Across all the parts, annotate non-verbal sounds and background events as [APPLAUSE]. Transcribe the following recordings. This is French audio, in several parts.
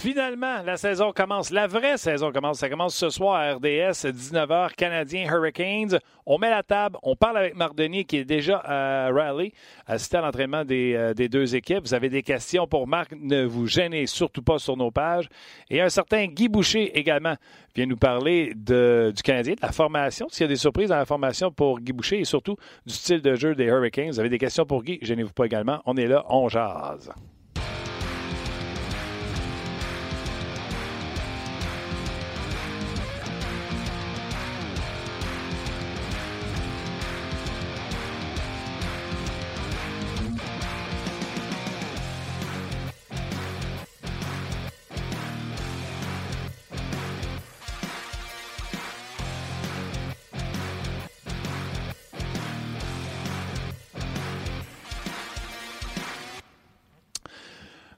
Finalement, la saison commence. La vraie saison commence. Ça commence ce soir à RDS, 19h, Canadiens Hurricanes. On met la table. On parle avec Marc Denis qui est déjà à Raleigh, assisté à l'entraînement des, euh, des, deux équipes. Vous avez des questions pour Marc. Ne vous gênez surtout pas sur nos pages. Et un certain Guy Boucher également vient nous parler du Canadien, de la formation. S'il y a des surprises dans la formation pour Guy Boucher et surtout du style de jeu des Hurricanes. Vous avez des questions pour Guy. Gênez-vous pas également. On est là. On jase.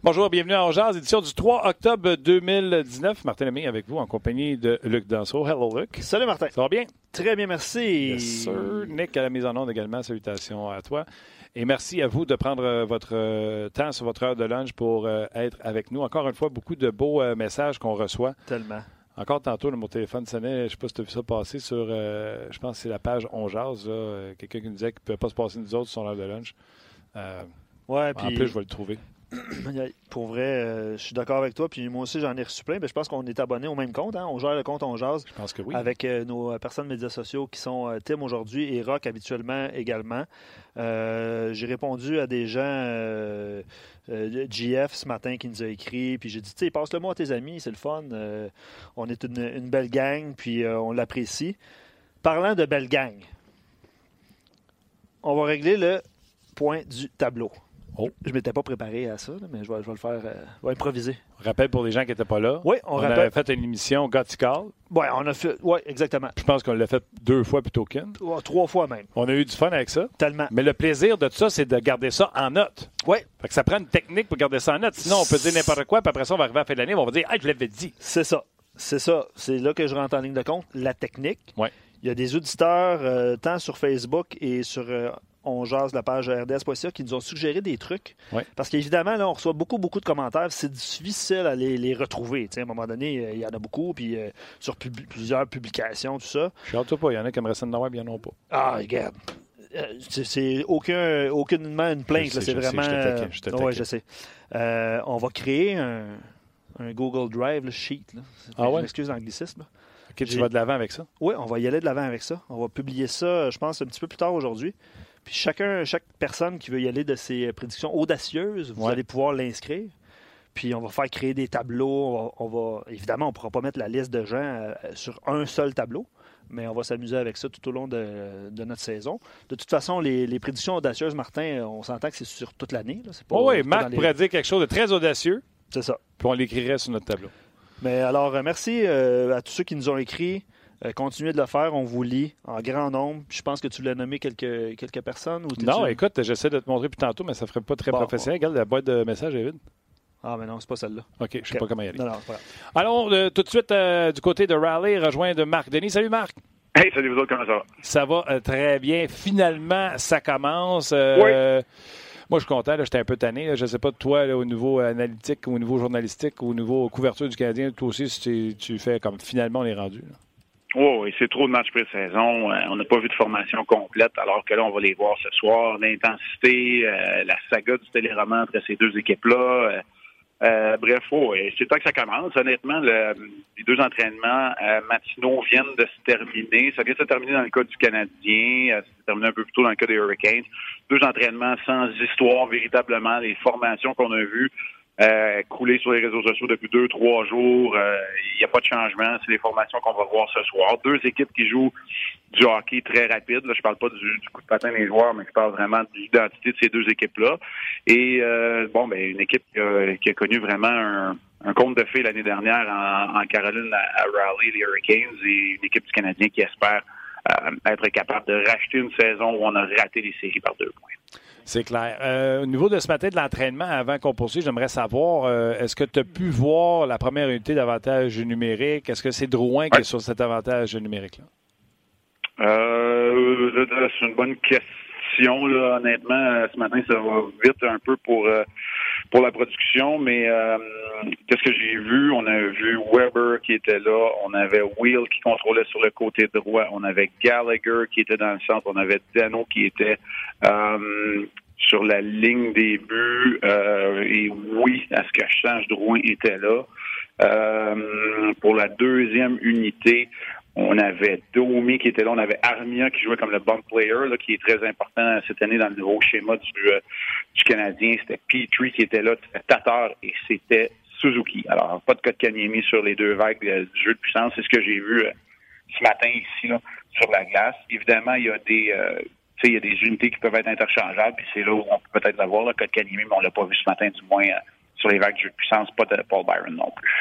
Bonjour, bienvenue à Jazz, édition du 3 octobre 2019. Martin Lemay avec vous en compagnie de Luc Danseau. Hello Luc. Salut Martin. Ça va bien? Très bien, merci. Yes, sir. Nick à la mise en onde également. Salutations à toi. Et merci à vous de prendre votre temps sur votre heure de lunch pour euh, être avec nous. Encore une fois, beaucoup de beaux euh, messages qu'on reçoit. Tellement. Encore tantôt, mon téléphone sonnait, je ne sais pas si tu as vu ça passer sur, euh, je pense que c'est la page On quelqu'un qui nous disait qu'il ne pouvait pas se passer nous autres sur l'heure de lunch. ouais, puis... En plus, je vais le trouver. Pour vrai, euh, je suis d'accord avec toi. Puis moi aussi, j'en ai reçu plein. Mais je pense qu'on est abonné au même compte. Hein? On gère le compte On Jase. Je pense que oui. Avec euh, nos personnes médias sociaux qui sont euh, Tim aujourd'hui et Rock habituellement également. j'ai répondu à des gens, GF ce matin qui nous a écrit. Puis j'ai dit, tu sais, passe le mot à tes amis, c'est le fun. on est une, une, belle gang, puis on l'apprécie. Parlant de belle gang, on va régler le point du tableau. Oh. Je m'étais pas préparé à ça, mais je vais, le faire. Euh, je vais improviser. Rappel pour les gens qui n'étaient pas là. Oui, on, on rappelle. avait fait une émission Call. Oui, on a fait. Oui, exactement. Je pense qu'on l'a fait deux fois plutôt qu'une. trois fois même. On a eu du fun avec ça. Tellement. Mais le plaisir de tout ça, c'est de garder ça en note. Oui. Fait que ça prend une technique pour garder ça en note. Sinon, on peut dire n'importe quoi, puis après ça, on va arriver à la fin de l'année, on va dire Ah, je l'avais dit. C'est ça. C'est ça. C'est là que je rentre en ligne de compte. La technique. Oui. Il y a des auditeurs, euh, tant sur Facebook et sur euh, on jase la page RDS.ca qui nous ont suggéré des trucs. Parce qu'évidemment, là, on reçoit beaucoup, beaucoup de commentaires. C'est difficile à les, retrouver. à un moment donné, euh, il y en a beaucoup, puis euh, sur plusieurs publications, tout ça. Je pas. Il y en a qui aimeraient ça de mais il n'y en a pas. Ah, regarde. Euh, c'est aucun, aucunement une plainte. C'est vraiment. je, je sais. on va créer un, Google Drive sheet. Ah ouais? Je m'excuse l'anglicisme. OK, tu vas de l'avant avec ça? Oui, on va y aller de l'avant avec ça. On va publier ça, je pense, un petit peu plus tard aujourd'hui. Puis chacun, chaque personne qui veut y aller de ses prédictions audacieuses, vous allez pouvoir l'inscrire. Puis on va faire créer des tableaux. On va, évidemment, on ne pourra pas mettre la liste de gens euh, sur un seul tableau, mais on va s'amuser avec ça tout au long de, notre saison. De toute façon, les, prédictions audacieuses, Martin, on s'entend que c'est sur toute l'année. oui, Marc pourrait dire quelque chose de très audacieux. C'est ça. Puis on l'écrirait sur notre tableau. Mais alors, euh, merci euh, à tous ceux qui nous ont écrit. Euh, continuez de le faire, on vous lit en grand nombre. Je pense que tu voulais nommer quelques, quelques personnes. Ou non, écoute, j'essaie de te montrer plus tantôt, mais ça ne ferait pas très professionnel. Regarde, la boîte de messages est vide. Ah, mais non, c'est pas celle-là. OK, je ne sais pas comment y aller. Non, non, pas Allons euh, tout de suite euh, du côté de Raleigh, rejoindre Marc Denis. Salut Marc. Hey, salut vous autres, comment ça va? Ça va très bien. Finalement, ça commence. oui. Moi, je suis content. J'étais un peu tanné. Je ne sais pas de toi, au niveau analytique, au niveau journalistique, au niveau couverture du Canadien, toi aussi, si tu fais comme finalement on est rendu. Oh, oui, c'est trop de matchs pré-saison. Euh, on n'a pas vu de formation complète, alors que là, on va les voir ce soir. L'intensité, euh, la saga du téléroman entre ces deux équipes-là. Euh, bref, oh, c'est temps que ça commence. Honnêtement, le, les deux entraînements matinaux viennent de se terminer. Ça vient de se terminer dans le cas du Canadien. ça s'est terminé un peu plus tôt dans le cas des Hurricanes. Deux entraînements sans histoire, véritablement. Les formations qu'on a vues euh, coulé sur les réseaux sociaux depuis deux, trois jours. Il euh, n'y a pas de changement. C'est les formations qu'on va voir ce soir. Deux équipes qui jouent du hockey très rapide. Là, je parle pas du, coup de patin des joueurs, mais je parle vraiment de l'identité de ces deux équipes-là. Et euh, bon, ben une équipe qui a, connu vraiment un, conte de fées l'année dernière en, Caroline à, Raleigh, les Hurricanes, et une équipe du Canadien qui espère être capable de racheter une saison où on a raté les séries par deux points. C'est clair. Euh, au niveau de ce matin de l'entraînement, avant qu'on poursuive, j'aimerais savoir, euh, est-ce que tu as pu voir la première unité d'avantage numérique? Est-ce que c'est Drouin qui est sur cet avantage numérique-là? Euh, c'est une bonne question. Là. Honnêtement, ce matin, ça va vite un peu pour pour la production, mais euh, qu'est-ce que j'ai vu? On a vu Weber qui était là, on avait Will qui contrôlait sur le côté droit, on avait Gallagher qui était dans le centre, on avait Dano qui était euh, sur la ligne des buts, euh, et oui, à ce que je change, Drouin était là. pour la deuxième unité, on avait Domi qui était là, on avait Armia qui jouait comme le bon player, là, qui est très important cette année dans le nouveau schéma du, euh, du Canadien. C'était Petrie qui était là, Tatar et c'était Suzuki. Alors, pas de code Kanyemi sur les deux vagues euh, du jeu de puissance. C'est ce que j'ai vu euh, ce matin ici là, sur la glace. Évidemment, il y a des il y a des unités qui peuvent être interchangeables, puis c'est là où on peut peut-être l'avoir, Kanyemi, mais on l'a pas vu ce matin, du moins sur les vagues de jeu de puissance, pas de Paul Byron non plus.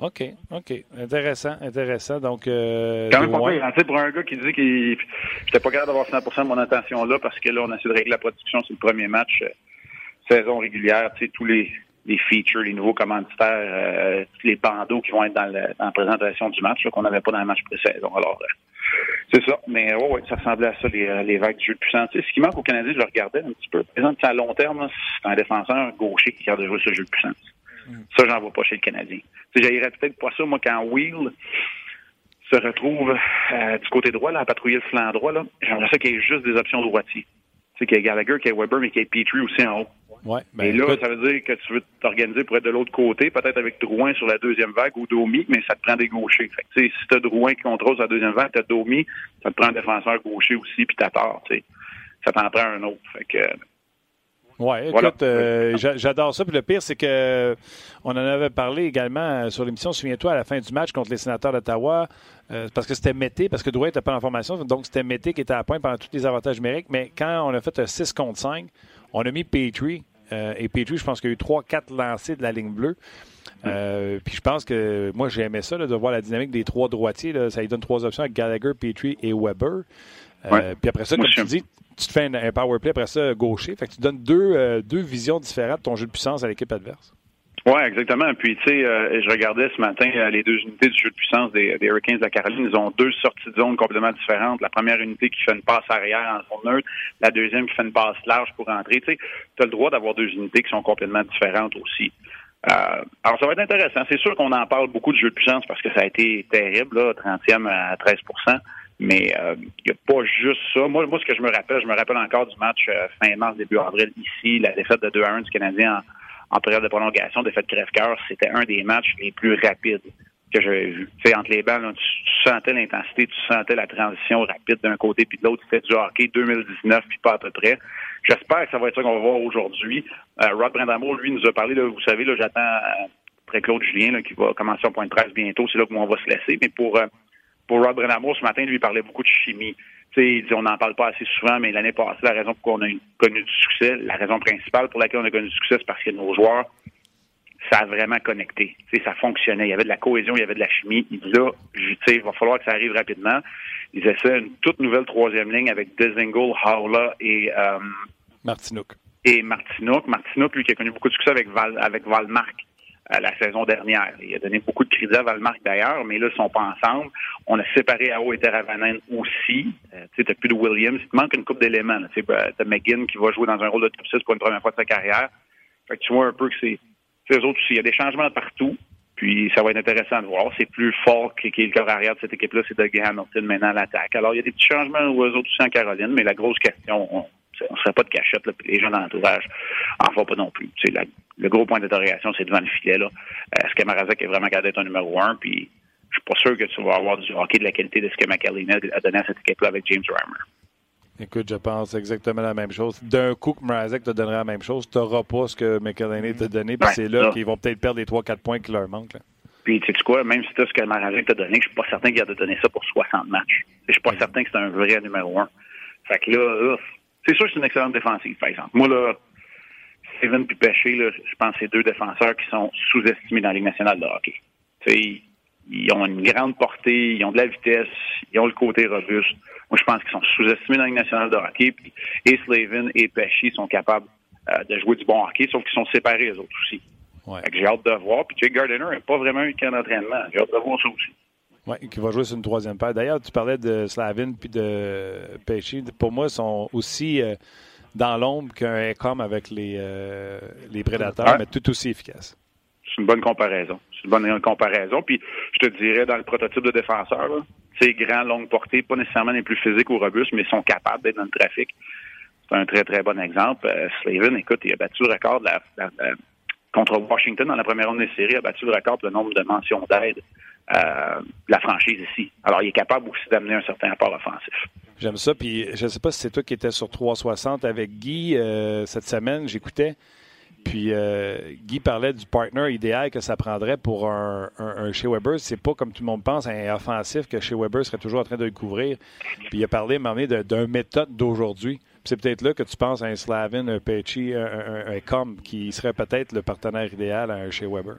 OK, OK. Intéressant, intéressant. Donc, euh, Quand même pas pire. Hein, pour un gars qui dit qu'il n'était pas capable d'avoir 100% de mon attention là parce que là, on a essayé de régler la production sur le premier match, euh, saison régulière, tu sais, tous les, les features, les nouveaux commanditaires, euh, les bandeaux qui vont être dans, la présentation du match qu'on n'avait pas dans le match pré-saison. Alors, euh, c'est ça. Mais ouais, ouais, ça ressemblait à ça, les, euh, les vagues de jeu de puissance. ce qui manque au Canadien, je le regardais un petit peu. Par exemple, à long terme, c'est un défenseur gaucher qui garde de jouer ce jeu de puissance. Mm. Ça, j'en vois pas chez le Canadien. J'aillerais peut-être pas ça, moi, quand Will se retrouve euh, du côté droit, là, à patrouiller le flanc droit, là, j'aimerais ça qu'il y ait juste des options droitiers. Tu sais, qu'il y ait Gallagher, qu'il y ait Weber, mais qu'il y ait Petrie aussi en haut. Ouais, ben, Et là, ça veut dire que tu veux t'organiser pour être de l'autre côté, peut-être avec Drouin sur la deuxième vague ou Domi, mais ça te prend des gauchers. Fait que, si tu as Drouin qui contrôle sur la deuxième vague, tu as Domi, ça te prend un défenseur gaucher aussi, puis t'as tort. Ça t'en prend un autre. Fait que, oui, écoute, euh, j'adore ça. Puis le pire, c'est que on en avait parlé également sur l'émission, souviens-toi, à la fin du match contre les sénateurs d'Ottawa, euh, parce que c'était Mété, parce que Drouin n'était pas en formation, donc c'était Mété qui était à point pendant tous les avantages numériques. Mais quand on a fait un 6 contre 5, on a mis Petrie. Euh, et Petrie, je pense qu'il y a eu 3-4 lancés de la ligne bleue. puis je pense que moi, j'ai aimé ça, de voir la dynamique des trois droitiers. Ça lui donne trois options avec Gallagher, Petrie et Weber. Puis après ça, comme tu dis, tu te fais un, power play après ça gaucher. Fait que tu donnes deux, euh, deux visions différentes de ton jeu de puissance à l'équipe adverse. Oui, exactement. Puis, tu sais, euh, je regardais ce matin euh, les deux unités du jeu de puissance des, Hurricanes de la Caroline. Ils ont deux sorties de zone complètement différentes. La première unité qui fait une passe arrière en zone neutre, la deuxième qui fait une passe large pour entrer. Tu sais, as le droit d'avoir deux unités qui sont complètement différentes aussi. alors, ça va être intéressant. C'est sûr qu'on en parle beaucoup de jeu de puissance parce que ça a été terrible, là, 30e à 13 mais il euh, n'y a pas juste ça. Moi, moi, ce que je me rappelle, je me rappelle encore du match euh, fin mars, début avril, ici, la défaite de 2 à 1 du Canadien en, période de prolongation, défaite crève-cœur. C'était un des matchs les plus rapides que j'avais vu. Tu entre les balles, tu, sentais l'intensité, tu sentais la transition rapide d'un côté puis de l'autre. C'était du hockey 2019 puis pas à peu près. J'espère que ça va être ça qu'on va voir aujourd'hui. Euh, Rod Brindamour, lui, nous a parlé, là, vous savez, là, j'attends après Claude Julien là, qui va commencer en point de presse bientôt. C'est là où on va se laisser. Mais pour pour Rod Brennamour, ce matin, lui, il parlait beaucoup de chimie. il dit on n'en parle pas assez souvent, mais l'année passée, la raison pour laquelle on a connu du succès, la raison principale pour laquelle on a connu du succès, c'est parce que nos joueurs, ça a vraiment connecté. ça fonctionnait. Il y avait de la cohésion, il y avait de la chimie. Il dit là, il va falloir que ça arrive rapidement. Ils essaient une toute nouvelle troisième ligne avec Dezingle, Howla et euh, Martinook. Et Martinook. Martinook, lui, qui a connu beaucoup de succès avec Val, avec Valmark la saison dernière. Il a donné beaucoup de crédit à Valmark d'ailleurs, mais là, ils sont pas ensemble. On a séparé AO et Teravanen aussi. Euh, tu sais, plus de Williams. Il te manque une coupe d'éléments. Tu sais, t'as McGinn qui va jouer dans un rôle de top 6 pour une première fois de sa carrière. Fait que tu vois un peu que c'est, eux autres aussi. Il y a des changements partout. Puis ça va être intéressant de voir. C'est plus fort qui est le corps arrière de cette équipe-là, c'est Doug Hamilton maintenant à l'attaque. Alors il y a des petits changements aux autres aussi en Caroline, mais la grosse question, on ne serait pas de cachette, là, les gens dans l'entourage en font pas non plus. Le gros point d'interrogation, c'est devant le filet. Là. Est-ce que Marazek est vraiment capable d'être un numéro un? Puis je suis pas sûr que tu vas avoir du hockey de la qualité de ce que McAllen a donné à cette équipe-là avec James Reimer. Écoute, je pense exactement la même chose. D'un coup que Marazek te donnerait la même chose, tu n'auras pas ce que McElhinney t'a donné, puis c'est là qu'ils vont peut-être perdre les 3-4 points qui leur manquent. Puis, tu sais quoi, même si tu as ce que Marazek t'a donné, je suis pas certain qu'il a donné ça pour 60 matchs. Je suis pas certain que c'est un vrai numéro un. Fait que là, c'est sûr que c'est une excellente défensive, par exemple. Moi, là, Steven puis Péché, là, je pense que c'est deux défenseurs qui sont sous-estimés dans la Ligue nationale de hockey. ils ont une grande portée, ils ont de la vitesse, ils ont le côté robuste. Moi, je pense qu'ils sont sous-estimés dans la Ligue nationale de hockey. Puis, et Slavin et Pesci sont capables euh, de jouer du bon hockey, sauf qu'ils sont séparés, les autres aussi. Ouais. J'ai hâte de voir. Puis, Jake Gardiner n'a pas vraiment eu de camp d'entraînement. J'ai hâte de voir ça aussi. Oui, qui va jouer sur une troisième paire. D'ailleurs, tu parlais de Slavin puis de Pesci. Pour moi, ils sont aussi. Euh, dans l'ombre qu'un com avec les, euh, les prédateurs, mais tout aussi efficace. C'est une bonne comparaison. C'est une bonne comparaison. Puis, je te dirais, dans le prototype de défenseur, c'est grand, longue portée, pas nécessairement les plus physiques ou robustes, mais sont capables d'être dans le trafic. C'est un très, très bon exemple. Euh, Slavin, écoute, il a battu le record de la, contre Washington dans la première ronde des séries, il a battu le record de nombre de mentions d'aide euh, la franchise ici. Alors, il est capable aussi d'amener un certain apport offensif. J'aime ça. Puis, je ne sais pas si c'est toi qui étais sur 360 avec Guy euh, cette semaine. J'écoutais. Puis euh, Guy parlait du partner idéal que ça prendrait pour un, un, Shea Weber. C'est pas comme tout le monde pense un offensif que Shea Weber serait toujours en train de le couvrir. Puis il a parlé d'un d'un méthode d'aujourd'hui. C'est peut-être là que tu penses à un Slavin, un Pecci, un, un, Com qui serait peut-être le partenaire idéal à un Shea Weber.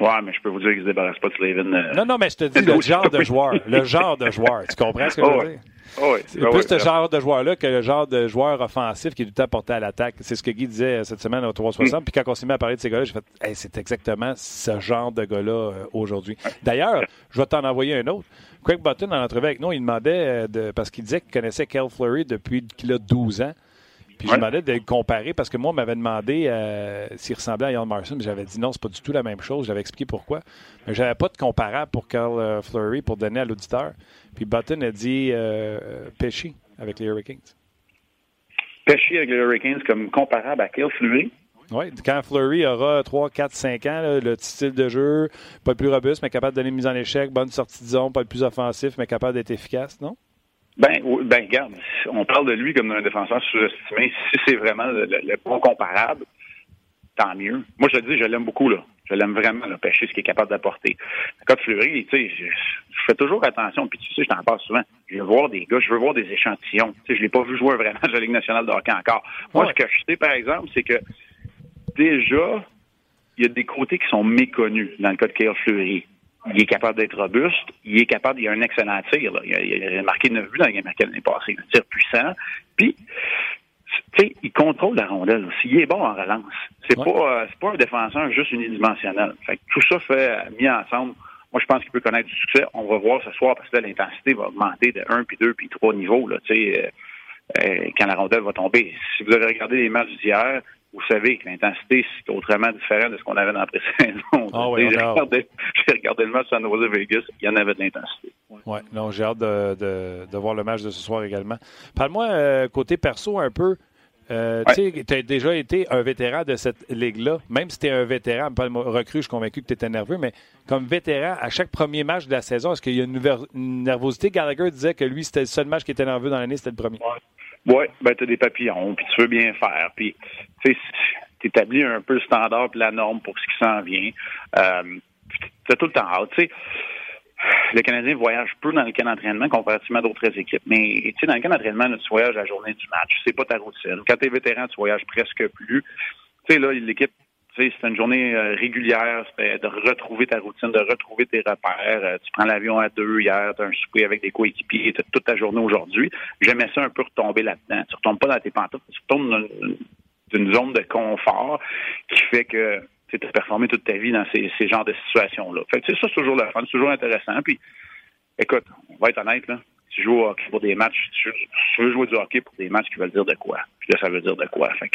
Ouais, mais je peux vous dire qu'ils se débarrassent pas de Slavin. Euh, non, non, mais je te dis [LAUGHS] le genre de joueur. Le genre de joueur. Tu comprends ce que je veux dire? oui. C'est plus ce genre de joueur-là que le genre de joueur offensif qui est tout le temps porté à l'attaque. C'est ce que Guy disait cette semaine au 360. Mm. Puis quand on s'est mis à parler de ces gars-là, j'ai fait c'est exactement ce genre de gars-là euh, aujourd'hui. D'ailleurs, je vais t'en envoyer un autre. Craig Button, en entrevue avec nous, il demandait, euh, de, parce qu'il disait qu'il connaissait Kel Fleury depuis qu'il a 12 ans. Puis je demandais de le comparer parce que moi, on m'avait demandé euh, s'il ressemblait à Ian Marson. J'avais dit non, c'est pas du tout la même chose. J'avais expliqué pourquoi. Mais j'avais pas de comparable pour Carl Fleury pour donner à l'auditeur. Puis Button a dit euh, Pesci avec les Hurricanes. Pesci avec les Hurricanes comme comparable à Kyle Fleury? Oui, quand Fleury aura 3, 4, 5 ans, le style de jeu, pas le plus robuste, mais capable de donner une mise en échec, bonne sortie de zone, pas le plus offensif, mais capable d'être efficace, non? Ben, ben, regarde, on parle de lui comme d'un défenseur sous-estimé. Si c'est vraiment le, le, bon comparable, tant mieux. Moi, je te dis, je l'aime beaucoup, là. Je l'aime vraiment, le pêcher, ce qu'il est capable d'apporter. Quand Fleury, tu sais, je, fais toujours attention, puis tu sais, je t'en parle souvent. Je veux voir des gars, je veux voir des échantillons. Tu sais, je l'ai pas vu jouer [LAUGHS] vraiment à la Ligue nationale de hockey encore. Moi, ce que je sais, par exemple, c'est que déjà, il y a des côtés qui sont méconnus dans le cas de Kyle Fleury. Il est capable d'être robuste. Il est capable, il a un excellent tir. Là. Il, a, marqué 9 buts dans la game l'année passée. Un tir puissant. Puis, tu sais, il contrôle la rondelle aussi. Il est bon en relance. C'est pas, euh, c'est pas un défenseur juste unidimensionnel. Fait que tout ça fait mis ensemble. Moi, je pense qu'il peut connaître du succès. On va voir ce soir parce que l'intensité va augmenter de 1, puis 2, puis 3 niveaux. Là, euh, euh, quand la rondelle va tomber. Si vous avez regardé les matchs d'hier, vous savez que l'intensité, c'est autrement différent de ce qu'on avait dans la pré-saison. Ah oui, j'ai, regardé, le match à Jose Vegas, il y en avait de l'intensité. Oui, non, j'ai hâte de, de, de, voir le match de ce soir également. Parle-moi, côté perso, un peu. Euh, Tu as déjà été un vétéran de cette ligue-là, même si tu es un vétéran, pas recrue, je suis convaincu que tu étais nerveux, mais comme vétéran, à chaque premier match de la saison, est-ce qu'il y a une, nervosité? Gallagher disait que lui, c'était le seul match qui était nerveux dans l'année, c'était le premier. Oui, ouais, ben, tu as des papillons, puis tu veux bien faire, puis tu établis un peu le standard et la norme pour ce qui s'en vient. Euh, tu as tout le temps hâte. Tu sais, le Canadien voyage peu dans le camp d'entraînement comparativement à d'autres équipes. Mais tu sais, dans le camp d'entraînement, tu voyages la journée du match. C'est pas ta routine. Quand tu es vétéran, tu voyages presque plus. Tu sais, là, l'équipe, c'est une journée euh, régulière, c'était de retrouver ta routine, de retrouver tes repères. Euh, tu prends l'avion à deux hier, tu as un souper avec des coéquipiers, tu toute ta journée aujourd'hui. J'aimais ça un peu retomber là-dedans. Tu retombes pas dans tes pantoufles, tu retombes dans une zone de confort qui fait que tu as performé toute ta vie dans ces, genres de situations-là. Fait que ça, c'est toujours le fun, c'est toujours intéressant. Puis, écoute, on va être honnête, là. Tu joues au hockey pour des matchs, tu, veux jouer du hockey pour des matchs qui veulent dire de quoi. Puis là, ça veut dire de quoi. Fait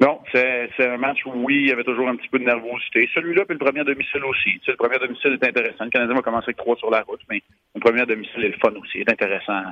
non, c'est, un match où, oui, il y avait toujours un petit peu de nervosité. Celui-là, puis le premier domicile aussi. Tu sais, le premier domicile est intéressant. Le Canadien va commencer avec trois sur la route, mais le premier domicile est le fun aussi. Est intéressant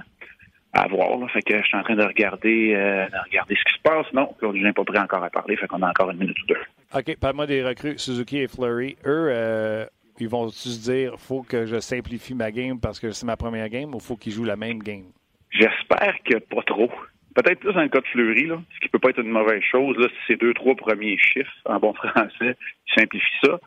à voir. Fait que je suis en train de regarder, euh, de regarder ce qui se passe. Non, on n'est pas prêt encore à parler, fait qu'on a encore une minute ou deux. OK, parle-moi des recrues Suzuki et Flurry. Eux, euh, ils vont se dire faut que je simplifie ma game parce que c'est ma première game ou faut qu'ils jouent la même game? J'espère que pas trop. Peut-être plus dans le cas de Fleury, là, ce qui peut pas être une mauvaise chose, là, si c'est deux, trois premiers chiffres en bon français, simplifient ça.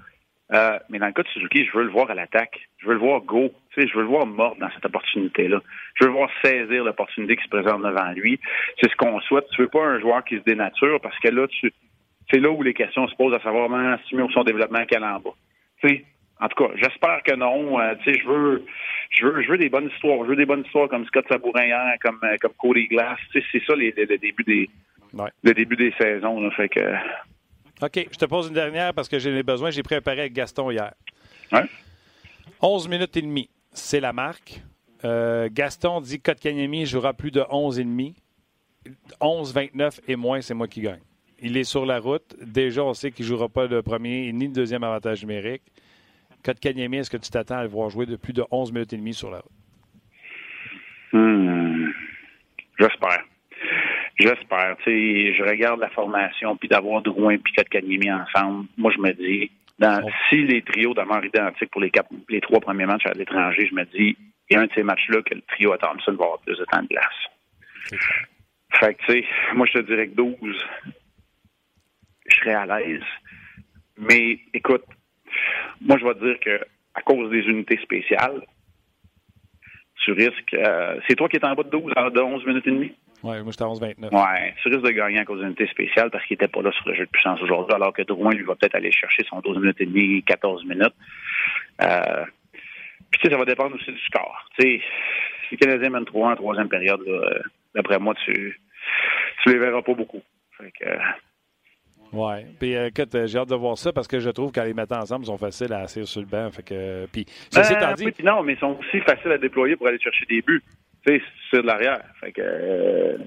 Euh, mais dans le cas de Suzuki, je veux le voir à l'attaque. Je veux le voir go. Tu sais, je veux le voir mordre dans cette opportunité-là. Je veux le voir saisir l'opportunité qui se présente devant lui. C'est ce qu'on souhaite. Tu veux pas un joueur qui se dénature parce que là, tu, c'est là où les questions se posent à savoir comment estimer son développement qu'elle en bas? Tu sais, en tout cas, j'espère que non. Euh, tu sais, je veux, je veux, je veux des bonnes histoires. Je veux des bonnes histoires comme Scott Sabourin hier, comme, euh, comme Cody Glass. Tu sais, c'est ça les, le début des, le début des saisons. Là, fait que, OK, je te pose une dernière parce que j'ai les besoins. J'ai préparé avec Gaston hier. Ouais. 11 minutes et demie, c'est la marque. Euh, Gaston dit que Kotkaniemi jouera plus de 11 et demi. 11-29 et moins, c'est moi qui gagne. Il est sur la route. Déjà, on sait qu'il ne jouera pas le premier ni le deuxième avantage numérique. Kotkaniemi, est-ce que tu t'attends à le voir jouer de plus de 11 minutes et demie sur la route? Hmm. J'espère. J'espère. je regarde la formation, puis d'avoir Drouin et Kotkaniemi ensemble. Moi, je me dis, si les trios demeurent identiques pour les, les trois premiers matchs à l'étranger, je me dis, il y a un de ces matchs-là que le trio à Thompson va avoir plus de temps de glace. Fait que, tu sais, moi, je te dirais que 12, je serais à l'aise. Mais, écoute, moi, je vais te dire que à cause des unités spéciales, tu risques. Euh, c'est toi qui es en bas de 12 de 11 minutes et demie? Oui, moi, j'étais à 11-29. Oui, tu risques de gagner à cause d'une unité spéciale parce qu'il n'était pas là sur le jeu de puissance aujourd'hui, alors que Drouin, lui, va peut-être aller chercher son 12 minutes et demie, 14 minutes. Euh, puis, tu sais, ça va dépendre aussi du score. Tu sais, si le Canadien mène 3 en troisième période, euh, d'après moi, tu tu les verras pas beaucoup. Fait que, oui. Puis écoute, j'ai hâte de voir ça parce que je trouve qu'à les mettre ensemble, ils sont faciles à assurer sur le banc. Fait que, puis, ceci ben, dit... non, mais ils sont aussi faciles à déployer pour aller chercher des buts c'est de l'arrière. Fait que, euh,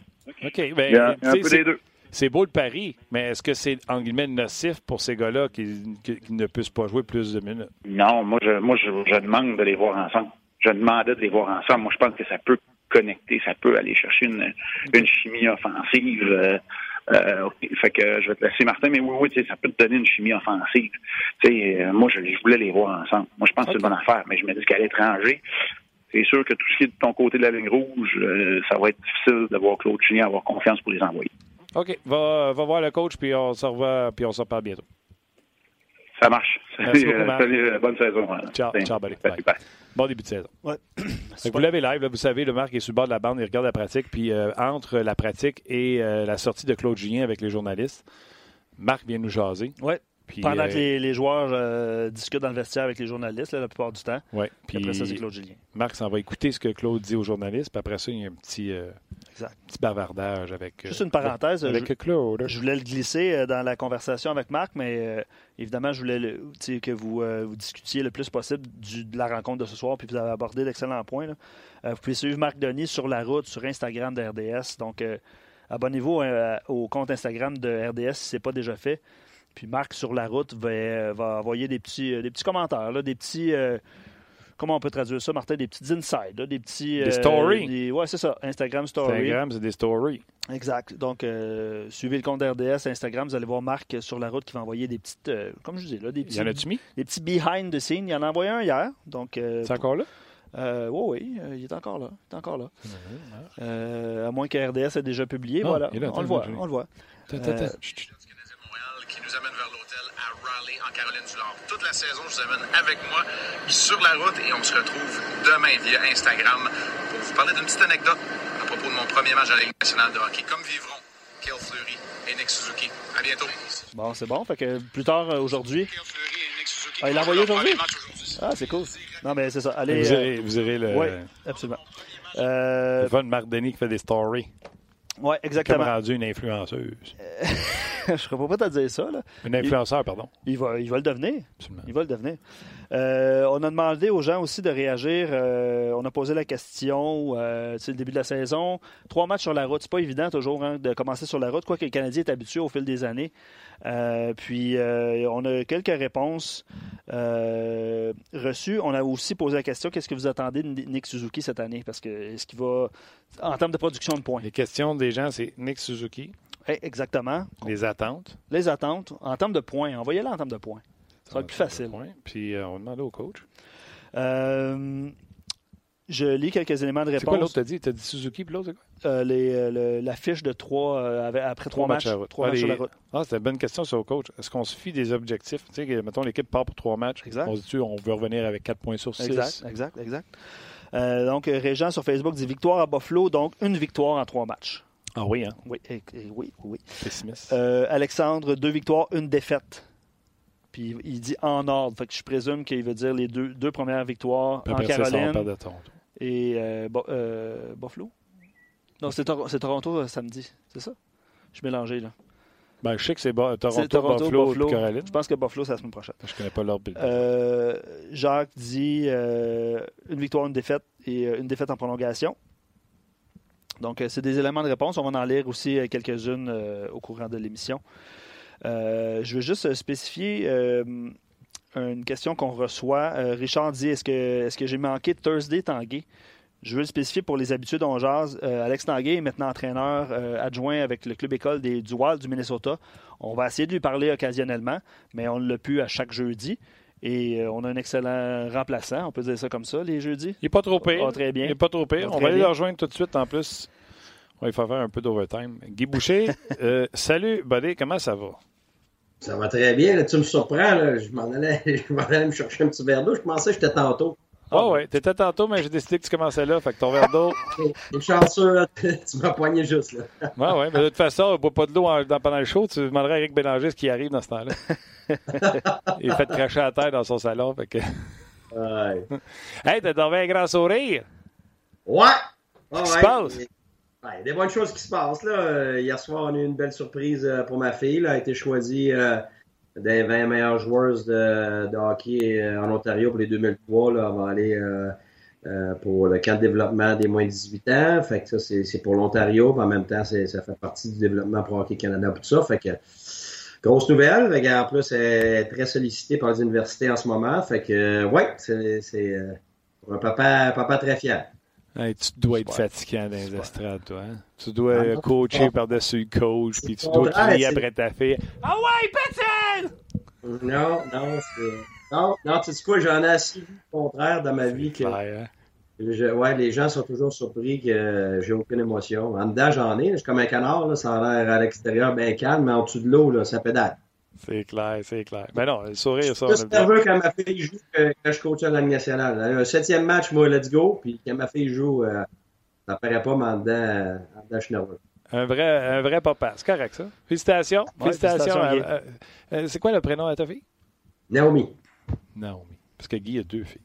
OK. Ben, un peu des deux. C'est beau le pari, mais est-ce que c'est en guillemets nocif pour ces gars-là qui, ne puissent pas jouer plus de minutes? Non, moi je, moi je, demande de les voir ensemble. Je demandais de les voir ensemble. Moi je pense que ça peut connecter, ça peut aller chercher une, une chimie offensive. Euh, euh, fait que je vais te laisser Martin, mais oui, oui, ça peut te donner une chimie offensive. Euh, moi, je, voulais les voir ensemble. Moi, je pense que c'est une bonne affaire, mais je me dis qu'à l'étranger, c'est sûr que tout ce qui est de ton côté de la ligne rouge, euh, ça va être difficile d'avoir Claude Julien avoir confiance pour les envoyer. OK. Va, va voir le coach, puis on se revoit, puis on se reparle bientôt. Ça marche. Salut, euh, bonne saison. Hein. Ciao, ciao, Bon début de saison. Ouais. [CLEARS THROAT] vous l'avez live, vous savez, le Marc est sur le bord de la bande, il regarde la pratique, puis euh, entre la pratique et la sortie de Claude Julien avec les journalistes, Marc vient nous jaser. Ouais. Pendant que euh, les, joueurs euh, discutent dans le vestiaire avec les journalistes, la plupart du temps. Oui. Puis après ça, c'est Claude Julien. Marc s'en va écouter ce que Claude dit aux journalistes. Puis après ça, il y a un petit, euh, petit bavardage avec. Juste une parenthèse. Avec je, Claude. Je voulais le glisser dans la conversation avec Marc, mais évidemment, je voulais que vous, vous, discutiez le plus possible de la rencontre de ce soir. Puis vous avez abordé d'excellents points. vous pouvez suivre Marc Denis sur la route, sur Instagram de RDS. Donc, abonnez-vous au compte Instagram de RDS si ce n'est pas déjà fait. Puis Marc, sur la route, va, euh, envoyer des petits, euh, des petits commentaires, des petits. Euh, comment on peut traduire ça, Martin? Des petits insides, des petits. Des stories. Oui, c'est ça. Instagram Story. Instagram, c'est des stories. Exact. Donc, suivez le compte RDS Instagram. Vous allez voir Marc sur la route qui va envoyer des petites. comme je disais, là, des petits. Y en a-tu mis? Des petits behind the scenes. Il en a envoyé un hier. Donc, c'est encore là? oui, oui, il est encore là. Il est encore là. à moins que RDS ait déjà publié. voilà. on, le voit, on le voit. Caroline du Nord. Toute la saison, je vous amène avec moi sur la route et on se retrouve demain via Instagram pour vous parler d'une petite anecdote à propos de mon premier match à la Ligue nationale de hockey. Comme vivront Kale Fleury et Nick Suzuki. À bientôt. Bon, c'est bon. Fait que plus tard euh, aujourd'hui. Ah, il l'a envoyé aujourd'hui? Ah, c'est cool. Non, mais c'est ça. Allez, vous, aurez, vous aurez le. Oui, absolument. Euh... Von Marc Denis qui fait des stories. Oui, exactement. Comme rendu une influenceuse. [LAUGHS] [LAUGHS] je ne serais pas te dire ça. Là. Un influenceur, pardon. Il va, il va le devenir. Il va le devenir. Euh, on a demandé aux gens aussi de réagir. Euh, on a posé la question, euh, le début de la saison. Trois matchs sur la route, c'est pas évident toujours hein, de commencer sur la route, quoi que le Canadien est habitué au fil des années. Euh, puis on a quelques réponses reçues. On a aussi posé la question qu'est-ce que vous attendez de Nick Suzuki cette année? Parce que est-ce qu'il va en termes de production de points? Les questions des gens, c'est Nick Suzuki. Eh, exactement. Les attentes. Les attentes. En termes de points. Envoyez-le en termes de points. Ça va être plus facile. Puis euh, on va demander au coach. Euh, je lis quelques éléments de réponse. C'est quoi l'autre t'as dit? T'as dit Suzuki puis l'autre, c'est quoi? Euh, la fiche de trois après trois, matchs. Trois matchs sur la route. Ah, c'est une bonne question sur le coach. Est-ce qu'on suffit des objectifs? Tu sais, mettons, l'équipe part pour trois matchs. Exact. On se dit, on veut revenir avec quatre points sur six. Exact, exact, exact. donc, Régent sur Facebook dit victoire à Buffalo, donc une victoire en trois matchs. Ah oui, hein? Oui, oui, oui. Pessimiste. Euh, Alexandre, deux victoires, une défaite. Puis il dit en ordre. Fait que je présume qu'il veut dire les deux, deux premières victoires en Caroline. et euh, euh, Buffalo? Non, c'est Toronto samedi, c'est ça? Je suis mélangé là. Ben, je sais que c'est Toronto, Buffalo, Caroline. Je pense que Buffalo, c'est la semaine prochaine. Je connais pas l'ordre. Jacques dit une victoire, une défaite et une défaite en prolongation. Donc, c'est des éléments de réponse. On va en lire aussi quelques-unes au courant de l'émission. Je veux juste spécifier une question qu'on reçoit. Richard dit Est-ce que, est que j'ai manqué Thursday Tanguay? Je veux le spécifier pour les habitudes on jase. Alex Tanguay est maintenant entraîneur adjoint avec le club école des, du Wild du Minnesota. On va essayer de lui parler occasionnellement, mais on l'a pu à chaque jeudi. Et euh, on a un excellent remplaçant, on peut dire ça comme ça, les jeudis. Il n'est pas trop pire. Ah, très bien. Il n'est pas trop pire. Ah, on va aller le rejoindre tout de suite en plus. On va faire un peu d'overtime. Guy Boucher, [LAUGHS] euh, salut, Buddy, comment ça va? Ça va très bien. Là, tu me surprends. Je m'en allais, [LAUGHS] allais, me chercher un petit verre d'eau. Je pensais que j'étais tantôt. Ah oh, ouais, t'étais tantôt, mais j'ai décidé que tu commençais là. Fait que ton verre d'eau. [LAUGHS] Une chanceux, tu m'as poigné juste là. ouais, ouais, mais de toute façon, on ne boit pas de l'eau pendant le show. Tu demanderais à Eric Bélanger ce qui arrive dans ce temps-là. Il fait cracher à terre dans son salon. Fait que... Ouais. Hey, t'as trouvé un grand sourire? Ouais. Qu'est-ce qui se passe? Il y a des bonnes choses qui se passent. Là. Euh, hier soir, on a eu une belle surprise euh, pour ma fille. Elle a été choisie euh, des 20 meilleures joueuses de, hockey en Ontario pour les 2003. Là. On va aller pour le camp de développement des moins de 18 ans. Fait que ça, c'est pour l'Ontario. En même temps, ça fait partie du développement pour Hockey Canada pour tout ça. Fait que grosse nouvelle. En plus, elle est très sollicitée par les universités en ce moment. Fait que, ouais, c'est un papa, papa très fier. Tu dois être fatiguant dans les estrades, toi. Hein? Tu dois ah, coacher par-dessus le coach, puis tu dois crier après ta fille. Ah ouais, Patel! Non, non, c'est. Non, non, tu sais quoi, j'en ai assez vu le contraire dans ma vie que. Hein? ouais, les gens sont toujours surpris que j'ai aucune émotion. En dedans, j'en ai. Je suis comme un canard, là, ça a l'air à l'extérieur bien calme, mais en dessous de l'eau, ça pédale. C'est clair, c'est clair. Mais ben non, le sourire, ça. Je suis nerveux quand ma fille joue que, quand je coach à la nationale. Un septième match, moi, let's go. Puis quand ma fille joue, euh, ça paraît pas, mais en dedans, en dedans je suis nerveux. Un vrai, un vrai papa. C'est correct, ça. Félicitations. félicitations. Euh, euh, c'est quoi le prénom de ta fille? Naomi. Naomi. Parce que Guy a deux filles.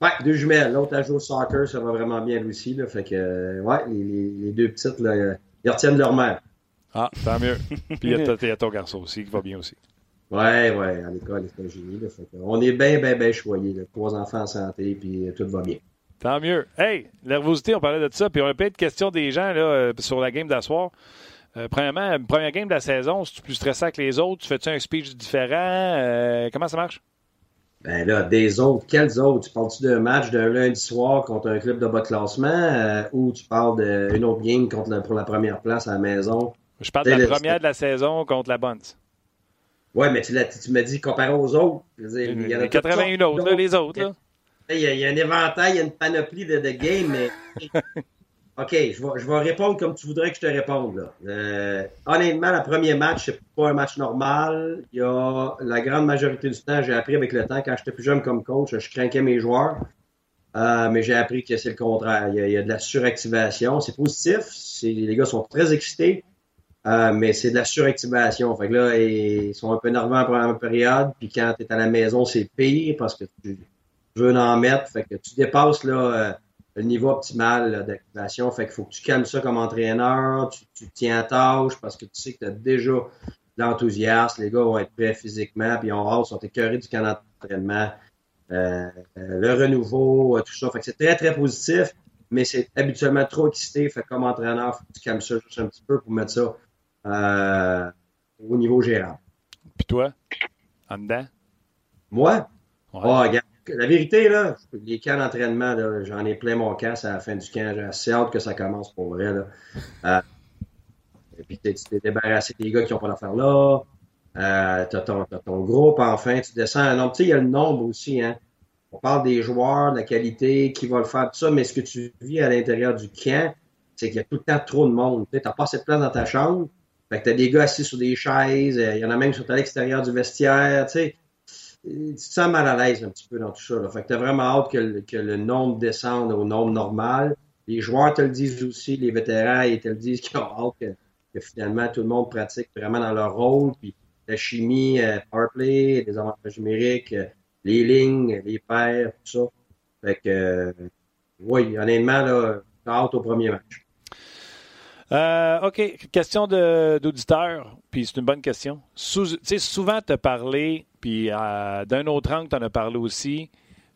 Ouais, deux jumelles. L'autre, elle joue au soccer, ça va vraiment bien lui aussi. Là. Fait que, ouais, les, les, deux petites, là, ils retiennent leur mère. Ah, tant mieux. [LAUGHS] Puis il y, a ton garçon aussi qui va bien aussi. Ouais, ouais, à l'école, c'est un génie. Là, fait on est bien, bien, bien choyés. Trois enfants en santé, puis tout va bien. Tant mieux. Hey, nervosité, on parlait de ça, puis on a plein de questions des gens là, euh, sur la game d'asseoir. Euh, premièrement, première game de la saison, si tu plus stressant que les autres, tu fais-tu un speech différent? Euh, comment ça marche? Ben là, des autres, quels autres? Tu parles-tu d'un match d'un lundi soir contre un club de bas classement ou tu parles d'une autre game contre pour la première place à la maison? Je parle de la première de la saison contre la Bonne. Oui, mais tu, tu m'as dit comparé aux autres. il y en a 81 autres, les autres. Là. Il, y a, un éventail, il y a une panoplie de, de games, mais. [LAUGHS] OK, je vais, je vais, répondre comme tu voudrais que je te réponde. Là. Euh, honnêtement, le premier match, c'est pas un match normal. Il y a la grande majorité du temps, j'ai appris avec le temps, quand j'étais plus jeune comme coach, je craquais mes joueurs. Euh, mais j'ai appris que c'est le contraire. Il y, a, de la suractivation. C'est positif. Les gars sont très excités. Euh, mais c'est de la suractivation. Fait que là, ils sont un peu nerveux en première période. Puis quand tu es à la maison, c'est pire parce que tu veux en mettre. Fait que tu dépasses là, euh, le niveau optimal d'activation. Fait qu'il faut que tu calmes ça comme entraîneur. Tu, tiens à tâche parce que tu sais que tu as déjà l'enthousiasme. Les gars vont être prêts physiquement. Puis on sont écœurés du camp d'entraînement. Euh, le renouveau, tout ça. Fait que c'est très, très positif. Mais c'est habituellement trop excité. Fait comme entraîneur, faut que tu calmes ça juste un petit peu pour mettre ça euh, au niveau gérant. Puis toi, en dedans? Moi? Oh, la vérité, là, les camps d'entraînement, j'en ai plein mon casse à la fin du camp. J'ai assez hâte que ça commence pour vrai. Là. Euh, et puis, tu t'es débarrassé des gars qui n'ont pas d'affaires là. Euh, t'as ton, ton, groupe, enfin, tu descends un nombre. Tu sais, il y a le nombre aussi, hein. On parle des joueurs, de la qualité, qui va le faire, tout ça, mais ce que tu vis à l'intérieur du camp, c'est qu'il y a tout le temps trop de monde. Tu n'as pas assez de place dans ta chambre. Fait que t'as des gars assis sur des chaises, euh, il y en a même qui sont à l'extérieur du vestiaire, tu sais. Tu te sens mal à l'aise un petit peu dans tout ça. Là. Fait que t'as vraiment hâte que le, que le nombre descende au nombre normal. Les joueurs te le disent aussi, les vétérans, ils te le disent qu'ils ont hâte que, finalement tout le monde pratique vraiment dans leur rôle. Puis la chimie, euh, powerplay, les avantages numériques, euh, les lignes, les paires, tout ça. Fait que, euh, oui, honnêtement, là, hâte au premier match. Euh, OK, question d'auditeur, puis c'est une bonne question. tu sais, souvent, tu as parlé, puis euh, d'un autre angle, tu en as parlé aussi.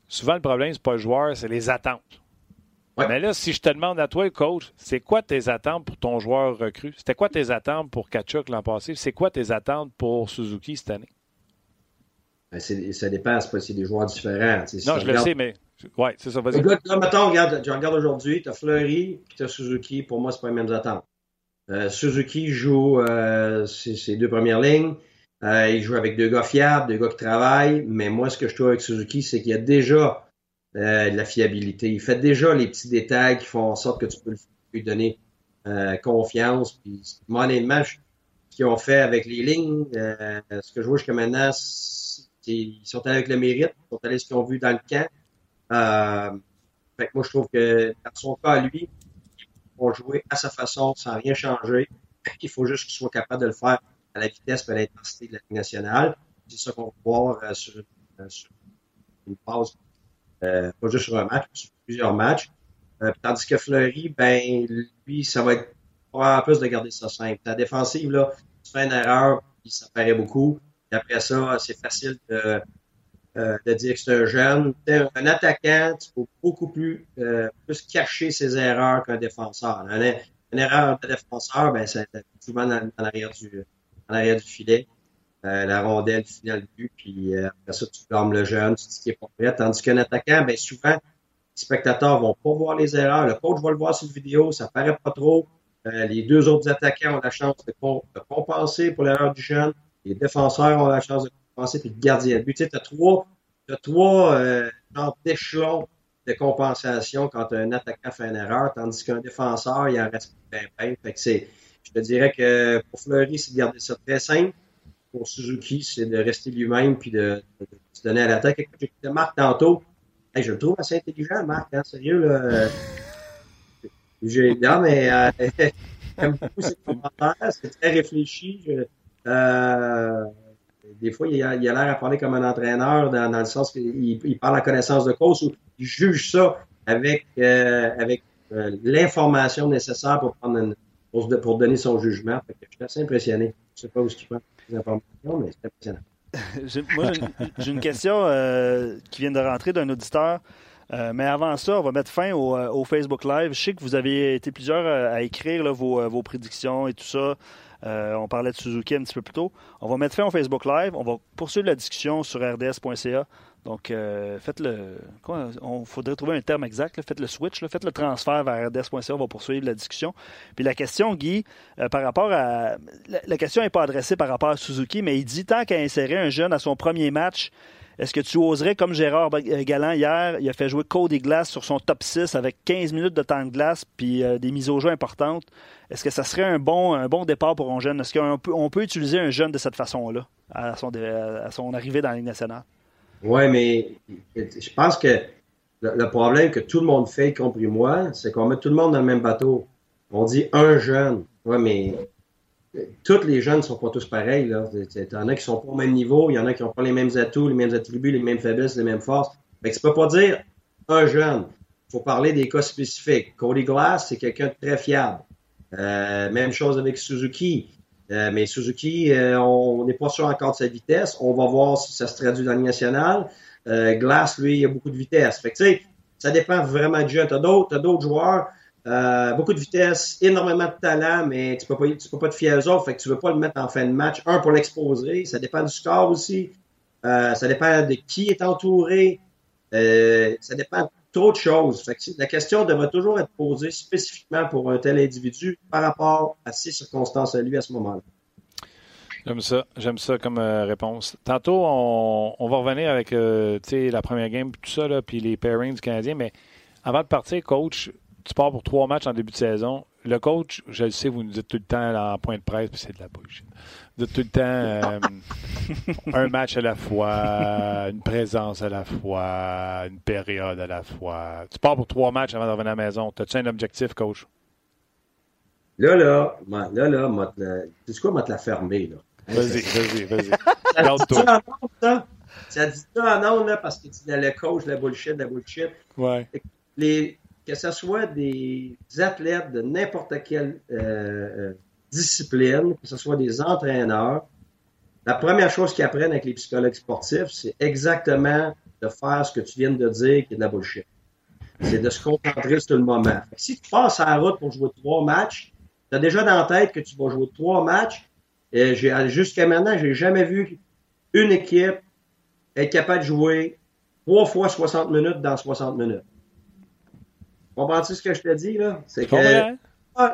Souvent, le problème, c'est pas le joueur, c'est les attentes. Mais là, si je te demande à toi, coach, c'est quoi tes attentes pour ton joueur recru? C'était quoi tes attentes pour Kachuk l'an passé? C'est quoi tes attentes pour Suzuki cette année? Ben, ça dépend, c'est des joueurs différents. non, je le sais, mais. Ouais, c'est ça, vas-y. Là, mettons, aujourd'hui, tu as Fleury et tu as Suzuki. Pour moi, c'est pas les mêmes attentes. Euh, Suzuki joue euh, ses, deux premières lignes. Euh, il joue avec deux gars fiables, deux gars qui travaillent. Mais moi, ce que je trouve avec Suzuki, c'est qu'il y a déjà de la fiabilité. Il fait déjà les petits détails qui font en sorte que tu peux lui donner confiance. Puis, honnêtement, ce qu'ils ont fait avec les lignes, ce que je vois jusqu'à maintenant, ils sont allés avec le mérite, ils sont allés ce qu'ils ont vu dans le camp. Euh, fait que moi, je trouve que dans son cas, lui, il va jouer à sa façon, sans rien changer. [LAUGHS] Il faut juste qu'il soit capable de le faire à la vitesse et à l'intensité de la Ligue nationale. C'est ça qu'on va voir sur, sur, une euh, pas juste sur un match, mais sur plusieurs matchs. Euh, tandis que Fleury, ben, lui, ça va être en plus de garder ça simple. Ta défensive, là, tu fais une erreur, puis ça paraît beaucoup. Et après ça, c'est facile de, euh, de dire que c'est un jeune. Un attaquant, tu peux beaucoup plus, plus cacher ses erreurs qu'un défenseur. Une, erreur de défenseur, ben, c'est souvent en, arrière du, en arrière du filet. Euh, la rondelle finale du but, puis euh, après ça, tu blâmes le jeune, tu dis qu'il est pas prêt. Tandis qu'un attaquant, ben souvent, les spectateurs vont pas voir les erreurs. Le coach va le voir sur la vidéo, ça paraît pas trop. Euh, les deux autres attaquants ont la chance de, compenser pour l'erreur du jeune. Les défenseurs ont la chance de compenser, puis le gardien de but. Tu as trois, as trois euh, d'échelons de compensation quand un attaquant fait une erreur, tandis qu'un défenseur, il en reste bien, bien. Fait que c'est, je te dirais que pour Fleury, c'est de garder ça très simple pour Suzuki, c'est de rester lui-même puis de, se donner à l'attaque. J'écoutais Marc tantôt. je le trouve assez intelligent, Marc, hein, sérieux. Là. J'ai, non, mais euh, [LAUGHS] j'aime beaucoup ses commentaires. C'est très réfléchi. euh, des fois, il a, l'air à parler comme un entraîneur dans, le sens qu'il il parle en connaissance de cause ou il juge ça avec, euh, avec euh, l'information nécessaire pour prendre une, pour, donner son jugement. je suis assez impressionné. Je ne sais pas où ce qu'il prend informations, mais c'est impressionnant. [LAUGHS] J'ai une, question euh, qui vient de rentrer d'un auditeur. Mais avant ça, on va mettre fin au, Facebook Live. Je sais que vous avez été plusieurs à écrire vos, prédictions et tout ça. On parlait de Suzuki un petit peu plus tôt. On va mettre fin au Facebook Live. On va poursuivre la discussion sur rds.ca. Donc, euh, faites le. Quoi, on faudrait trouver un terme exact. faites le switch, faites le transfert vers RDS.ca. On va poursuivre la discussion. Puis la question, Guy, euh, par rapport à. La, question n'est pas adressée par rapport à Suzuki, mais il dit tant qu'à insérer un jeune à son premier match, est-ce que tu oserais, comme Gérard Galland hier, il a fait jouer Cody Glass sur son top 6 avec 15 minutes de temps de glace puis euh, des mises au jeu importantes? Est-ce que ça serait un bon, départ pour un jeune? Est-ce qu'on peut, utiliser un jeune de cette façon-là à son, arrivée dans la Ligue nationale? Oui, mais je pense que le, problème que tout le monde fait, y compris moi, c'est qu'on met tout le monde dans le même bateau. On dit un jeune. Oui, mais tous les jeunes ne sont pas tous pareils. Là. Il y en a qui sont pas au même niveau, il y en a qui n'ont pas les mêmes atouts, les mêmes attributs, les mêmes faiblesses, les mêmes forces. Fait que tu peux pas dire un jeune. Il faut parler des cas spécifiques. Cody Glass, c'est quelqu'un de très fiable. Euh, même chose avec Suzuki. Euh, mais Suzuki, euh, on n'est pas sûr encore de sa vitesse. On va voir si ça se traduit dans le national. Euh, Glass, lui, il a beaucoup de vitesse. Fait que, ça dépend vraiment du jeu. Tu as d'autres joueurs, beaucoup de vitesse, énormément de talent, mais tu peux pas, tu peux pas te fier aux autres. Fait que tu veux pas le mettre en fin de match. Un, pour l'exposer. Ça dépend du score aussi. ça dépend de qui est entouré. ça dépend trop de choses. la question devrait toujours être posée spécifiquement pour un tel individu par rapport à ses circonstances à lui à ce moment-là. J'aime ça. J'aime ça comme euh, réponse. Tantôt, on, va revenir avec euh, la première game, tout ça, là, puis les pairings du Canadien. Mais avant de partir, coach, tu pars pour trois matchs en début de saison. Le coach, je le sais, vous nous dites tout le temps en point de presse, puis c'est de la bullshit de tout le temps euh, un match à la fois, une présence à la fois, une période à la fois. Tu pars pour trois matchs avant de revenir à la maison. As-tu un objectif, coach? Là, là, là, là, tu sais quoi, moi te la fermer, là. Vas-y, vas-y, vas-y. Ça dit ça? En ondes, là, parce que tu dis le coach, la bullshit, la bullshit? Ouais. Les, que ce soit des athlètes de n'importe quel euh, euh discipline, que ce soit des entraîneurs, la première chose qu'ils apprennent avec les psychologues sportifs, c'est exactement de faire ce que tu viens de dire qui est de la bullshit. c'est de se concentrer sur le moment. si tu passes à route pour jouer trois matchs, tu as déjà dans la tête que tu vas jouer trois matchs. Jusqu'à maintenant, j'ai jamais vu une équipe être capable de jouer trois fois 60 minutes dans 60 minutes. Comprends-tu ce que je te dis, là? C'est que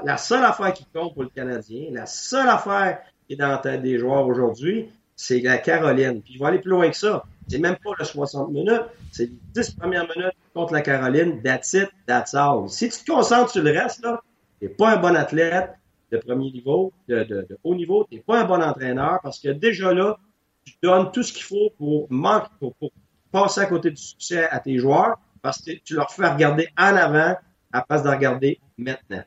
la seule affaire qui compte pour le Canadien, la seule affaire qui est dans la tête des joueurs aujourd'hui, c'est la Caroline. Puis je vais aller plus loin que ça. C'est même pas le 60 minutes, c'est les 10 premières minutes contre la Caroline. That's it, that's all. Si tu te concentres sur le reste, là, t'es pas un bon athlète de premier niveau, de, de, de haut niveau, t'es pas un bon entraîneur parce que déjà là, tu donnes tout ce qu'il faut pour, manquer, pour, pour passer à côté du succès à tes joueurs parce que tu leur fais regarder en avant à place de regarder maintenant.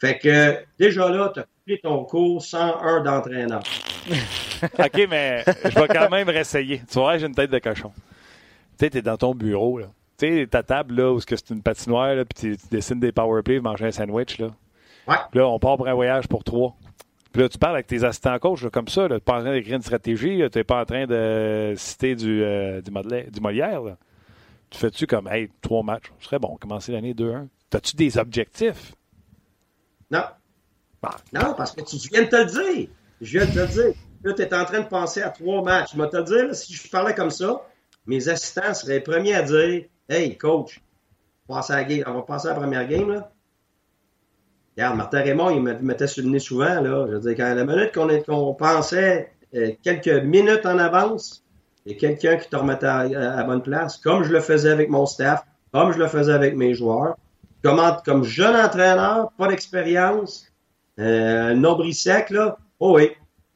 Fait que déjà là, tu as coupé ton cours 101 d'entraîneur. [LAUGHS] OK, mais je vais quand même réessayer. Tu vois, j'ai une tête de cochon. Tu sais, tu es dans ton bureau, là. Tu sais, ta table, là, où c'est une patinoire, là, puis tu, dessines des powerplays, manger un sandwich, là. Ouais. là, on part pour un voyage pour trois. Puis là, tu parles avec tes assistants coach, comme ça, Tu n'es pas en train d'écrire une stratégie, tu n'es pas en train de citer du, euh, du, Molière, là. Tu fais-tu comme, hey, trois matchs, ce serait bon, commencer l'année 2-1. As-tu des objectifs? Non. Non, parce que tu viens de te le dire. Je viens de te le dire. Là, tu es en train de penser à trois matchs. Je vais te dire, si je parlais comme ça, mes assistants seraient les premiers à dire Hey, coach, on va passer à la première game. Là. Regarde, Martin Raymond, il me mettait sur le nez souvent. Là. Je veux dire, quand la minute qu'on pensait euh, quelques minutes en avance, il y a quelqu'un qui te remettait à, la bonne place, comme je le faisais avec mon staff, comme je le faisais avec mes joueurs. Comme, comme jeune entraîneur, pas d'expérience, euh, nombril sec, là, oh oui,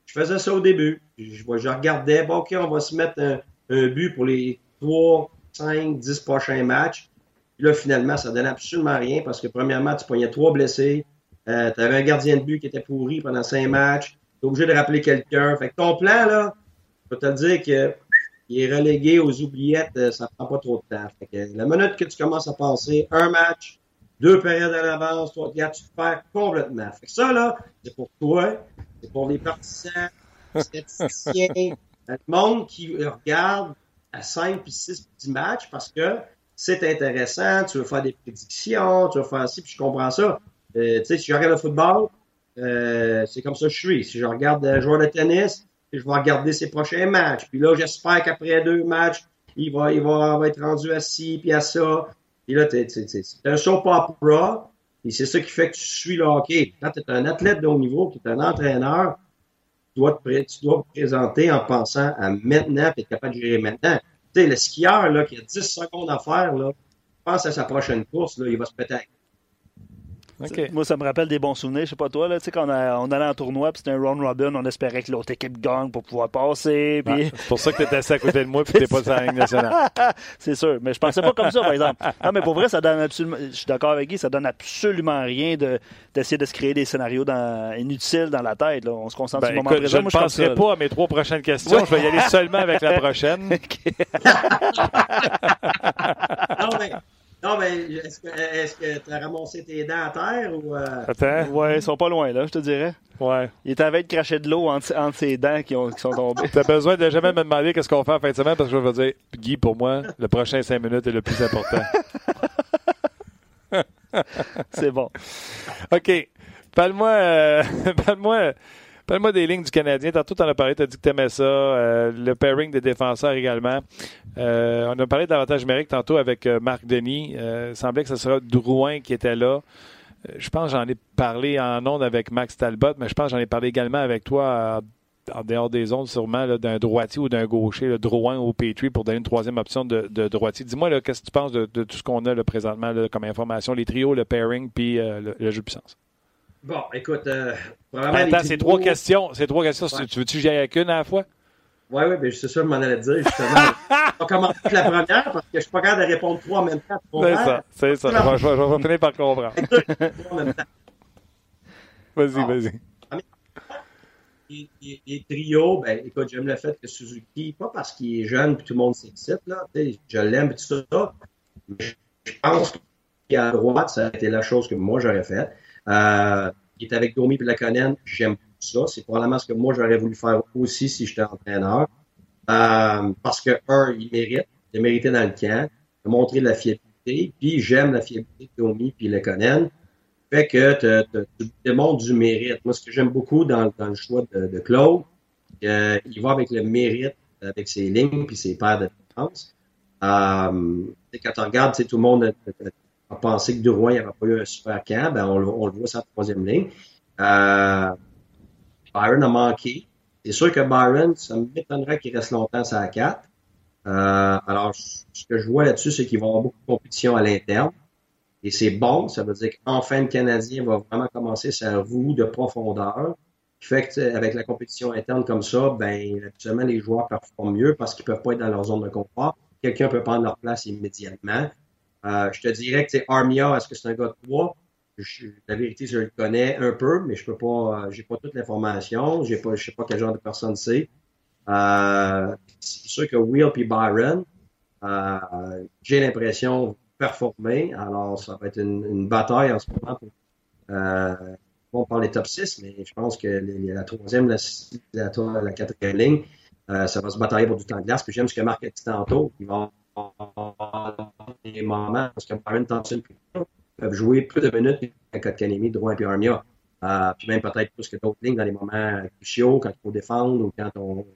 je faisais ça au début. Je, je regardais, bon, OK, on va se mettre un, but pour les 3, 5, 10 prochains matchs. Puis là, finalement, ça donnait absolument rien parce que, premièrement, tu pognais trois blessés. Euh, tu avais un gardien de but qui était pourri pendant cinq matchs. Tu obligé de rappeler quelqu'un. Fait que ton plan, là, je peux te dire que il est relégué aux oubliettes, euh, ça prend pas trop de temps. Fait que la minute que tu commences à penser un match, deux périodes à l'avance, toi, tu te perds complètement. Fait que ça, là, c'est pour toi, c'est pour les partisans, les statisticiens, [LAUGHS] le monde qui regarde à 5 puis 6 petits matchs parce que c'est intéressant, tu veux faire des prédictions, tu veux faire ci, puis je comprends ça. Euh, tu sais, si je regarde le football, euh, c'est comme ça que je suis. Si je regarde un joueur de tennis, je vais regarder ses prochains matchs. Puis là, j'espère qu'après deux matchs, il va, il va, être rendu à ci, puis à ça. Puis là, c'est un soap opera. Et c'est ça qui fait que tu suis le hockey. Quand tu es un athlète de haut niveau, tu es un entraîneur, tu dois, te, tu dois te présenter en pensant à maintenant, puis être capable de gérer maintenant. Tu sais, le skieur, là, qui a 10 secondes à faire, là, pense à sa prochaine course, là, il va se péter moi, ça me rappelle des bons souvenirs. Je sais pas toi, là, tu sais, quand on, allait en tournoi, puis c'était un round robin, on espérait que l'autre équipe gagne pour pouvoir passer. Puis... c'est pour ça que tu étais assis à côté de moi, puis [LAUGHS] tu pas sur la ligne nationale. [LAUGHS] c'est sûr, mais je pensais pas comme ça, par exemple. Non, mais pour vrai, ça donne absolument. Je suis d'accord avec Guy, ça donne absolument rien de, d'essayer de se créer des scénarios dans, inutiles dans la tête. Là. On se concentre sur le ben, moment présent. Je ne penserai pas à mes trois prochaines questions. Je vais y aller seulement avec la prochaine. [LAUGHS] non, mais non, mais est-ce que tu as ramassé tes dents à terre ou. Euh... Attends. Ouais, ils sont pas loin, là, je te dirais. Ouais. Il est avec de cracher de l'eau entre, ses dents qui, ont, qui sont tombées. [LAUGHS] T'as besoin de jamais me demander qu'est-ce qu'on fait en fin de semaine parce que je vais dire, Guy, pour moi, le prochain 5 minutes est le plus important. [LAUGHS] C'est bon. [LAUGHS] OK. Parle-moi. Euh, parle-moi. Parle-moi des lignes du Canadien. Tantôt, tu en as parlé, tu as dit que tu aimais ça. Euh, le pairing des défenseurs également. Euh, on a parlé d'avantage numérique tantôt avec euh, Marc Denis. il semblait que ce serait Drouin qui était là. je pense j'en ai parlé en ondes avec Max Talbot, mais je pense j'en ai parlé également avec toi en dehors des ondes, sûrement, d'un droitier ou d'un gaucher, le Drouin ou Petrie, pour donner une troisième option de, droitier. Dis-moi, qu'est-ce que tu penses de, tout ce qu'on a présentement comme information, les trios, le pairing, puis le, jeu de puissance? Bon, écoute, euh, Attends, c'est trois questions. C'est trois questions. Tu veux-tu que j'y aille avec une à la fois? Oui, oui, mais c'est ça, je m'en allais dire, justement. [LAUGHS] je vais commencer avec la première parce que je suis pas capable de répondre trois en même temps. C'est ça, c'est ça. Je, je, vais finir par comprendre. Vas-y, vas-y. Les, les, trios, ben, écoute, j'aime le fait que Suzuki, pas parce qu'il est jeune et tout le monde s'excite, là, je l'aime et tout ça, mais je pense qu'à droite, ça a été la chose que moi j'aurais faite. Euh, il est avec Domi et Laconen, j'aime ça. C'est probablement ce que moi j'aurais voulu faire aussi si j'étais entraîneur. Euh, parce que, un, il mérite, il a mérité dans le camp, il a montré de la fiabilité, puis j'aime la fiabilité de Domi puis Lekonen. Fait que tu démontres du mérite. Moi, ce que j'aime beaucoup dans, le choix de, Claude, euh, il va avec le mérite, avec ses lignes puis ses paires de défense. Euh, quand tu regardes, tout le monde a, pensé que Drouin n'avait pas eu un super camp. Ben, on, le voit sur la troisième ligne. Euh, Byron a manqué. C'est sûr que Byron, ça m'étonnerait qu'il reste longtemps sur la 4. Euh, alors, ce que je vois là-dessus, c'est qu'il va y avoir beaucoup de compétition à l'interne. Et c'est bon, ça veut dire qu'enfin le Canadien va vraiment commencer sa roue de profondeur. Qui fait qu'avec la compétition interne comme ça, ben, habituellement, les joueurs performent mieux parce qu'ils peuvent pas être dans leur zone de confort. Quelqu'un peut prendre leur place immédiatement. Euh, je te dirais que Armia, est-ce que c'est un gars de 3? la vérité, je le connais un peu, mais je peux pas, euh, j'ai pas toute l'information, j'ai pas, je sais pas quel genre de personne c'est. Euh, c'est sûr que Will et Byron, j'ai l'impression performer. Alors, ça va être une, bataille en ce moment on parle des top 6, mais je pense que la troisième, la, la, la quatrième ligne, ça va se batailler pour du temps de glace. Puis j'aime ce que Marc a dit tantôt. Des moments parce que Byron Thompson peuvent jouer plus de minutes qu'un Kotkanemi, Drouin et Armia. Euh, puis même peut-être plus que d'autres lignes dans les moments cruciaux, quand il faut défendre ou quand on,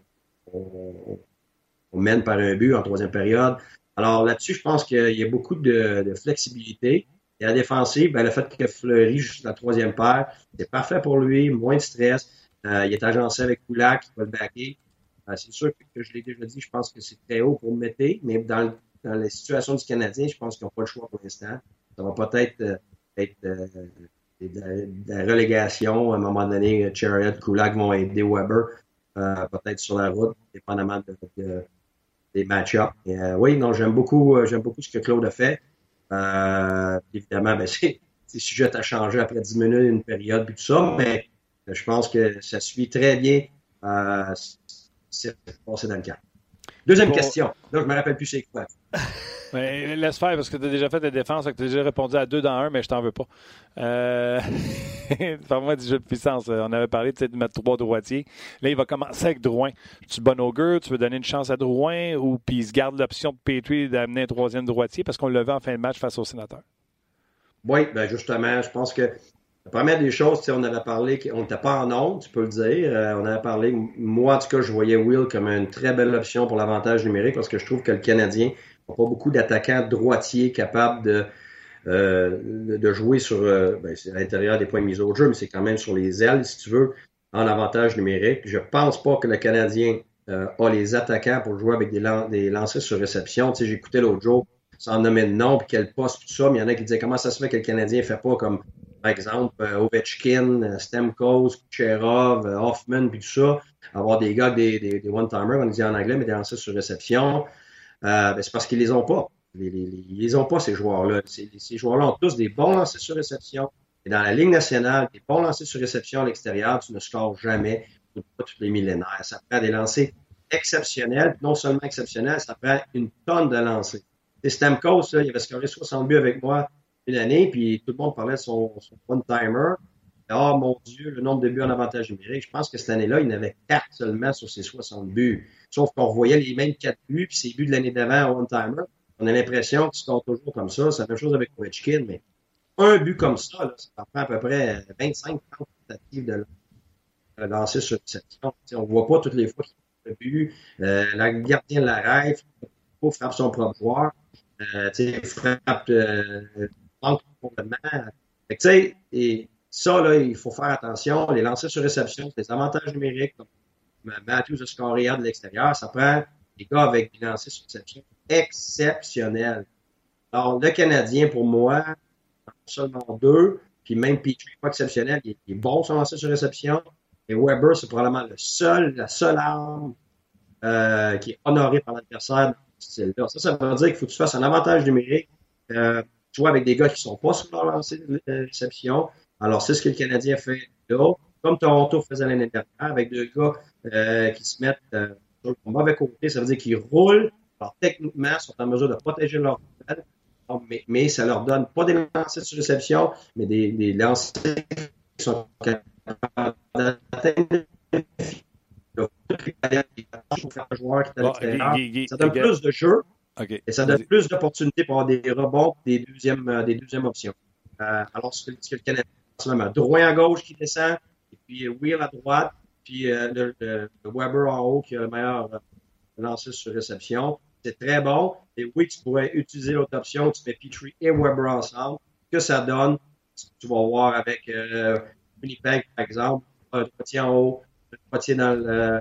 on, mène par un but en troisième période. Alors là-dessus, je pense qu'il y a beaucoup de, flexibilité. Et la défensive, ben, le fait que Fleury joue la troisième paire, c'est parfait pour lui, moins de stress. Euh, il est agencé avec Koulak, qui va le backer. Euh, c'est sûr que, je l'ai déjà dit, je pense que c'est très haut pour le mais dans, dans la situation du Canadien, je pense qu'ils n'ont pas le choix pour l'instant. Ça va peut-être euh, être, de, la relégation. À un moment donné, Chariot, Kulak vont aider Weber, peut-être sur la route, dépendamment de, des match-ups. oui, non, j'aime beaucoup, j'aime beaucoup ce que Claude a fait. évidemment, [LAUGHS] ben, c'est sujet à changer après 10 minutes, une période, puis tout ça, mais je pense que ça suit très bien euh, c'est passé dans le camp. Deuxième question. Là, je me rappelle plus c'est quoi. [LAUGHS] Mais laisse faire parce que tu as déjà fait ta défense, tu as déjà répondu à deux dans un, mais je t'en veux pas. Euh... [LAUGHS] Parle-moi du jeu de puissance. On avait parlé de mettre trois droitiers. Là, il va commencer avec Drouin. Tu bon augure, tu veux donner une chance à Drouin ou puis il se garde l'option de Petrie d'amener un troisième droitier parce qu'on le veut en fin de match face au sénateur? Oui, ben justement, je pense que la première des choses, on avait parlé qu'on n'était pas en onde, tu peux le dire. Euh, on avait parlé, moi en tout cas, je voyais Will comme une très belle option pour l'avantage numérique parce que je trouve que le Canadien n'a pas beaucoup d'attaquants droitiers capables de, euh, de jouer sur euh, ben, à l'intérieur des points de mise au jeu, mais c'est quand même sur les ailes, si tu veux, en avantage numérique. Je pense pas que le Canadien a les attaquants pour jouer avec des, des lancers sur réception. Tu sais, j'écoutais l'autre jour sans nommer de nom, puis quel poste, tout ça, mais il y en a qui disaient comment ça se fait que le Canadien ne fait pas comme par exemple, euh, Ovechkin, euh, Stemkos, Kucherov, euh, Hoffman, puis tout ça, avoir des gars, des, one-timers, on dit en anglais, mais des lancers sur réception, ben, c'est parce qu'ils les ont pas. ils les ont pas, ces joueurs-là. Ces, joueurs-là ont tous des bons lancers sur réception. Et dans la Ligue nationale, des bons lancers sur réception à l'extérieur, tu ne scores jamais, pas tous les millénaires. Ça prend des lancers exceptionnels, non seulement exceptionnels, ça prend une tonne de lancers. Stamkos, il avait scoré 60 buts avec moi une année, puis tout le monde parlait de son, one-timer. Oh mon Dieu, le nombre de buts en avantage numérique. Je pense que cette année-là, il n'avait quatre seulement sur ses 60 buts. Sauf qu'on voyait les mêmes quatre buts, puis ses buts de l'année d'avant en one-timer. On a l'impression qu'il score toujours comme ça. C'est la même chose avec Ovechkin, mais un but comme ça, ça prend à peu près 25 30 tentatives de lancer sur cette On ne voit pas toutes les fois qu'il fait le but. Euh, la gardien l'arrête, frappe son propre joueur. Euh, frappe euh, complètement. tu sais, et ça, là, il faut faire attention. Les lancers sur réception, c'est des avantages numériques. Comme Matthews a scoré de l'extérieur. Ça prend des gars avec des lancers sur réception exceptionnels. Alors, le Canadien, pour moi, seulement deux, puis même Petrie, pas exceptionnel, il est, bon sur lancer sur réception. Et Weber, c'est probablement la seule arme euh, qui est honorée par l'adversaire Ça, ça veut dire qu'il faut que tu fasses un avantage numérique. Euh, vois, avec des gars qui sont pas sur leur lancée de réception. Alors, c'est ce que le Canadien fait là. Comme Toronto faisait l'année dernière, avec deux gars euh, qui se mettent euh, sur le mauvais côté, ça veut dire qu'ils roulent. Alors, techniquement, sont en mesure de protéger leur tête, mais, mais, ça leur donne pas des lancers sur réception, mais des, des lancers qui sont capables d'atteindre ça donne plus de jeu. Et ça donne plus d'opportunités pour avoir des rebonds des deuxièmes, euh, des deuxièmes options. Euh, alors, c'est le Canadien en Droit à gauche qui descend, et puis Wheel à droite, puis le, Weber en haut qui a le meilleur lancé sur réception. C'est très bon. Et oui, tu pourrais utiliser l'autre option, tu mets Petrie et Weber ensemble. Que ça donne, tu vas voir avec euh, Winnipeg, par exemple, un droitier en haut, un droitier dans le,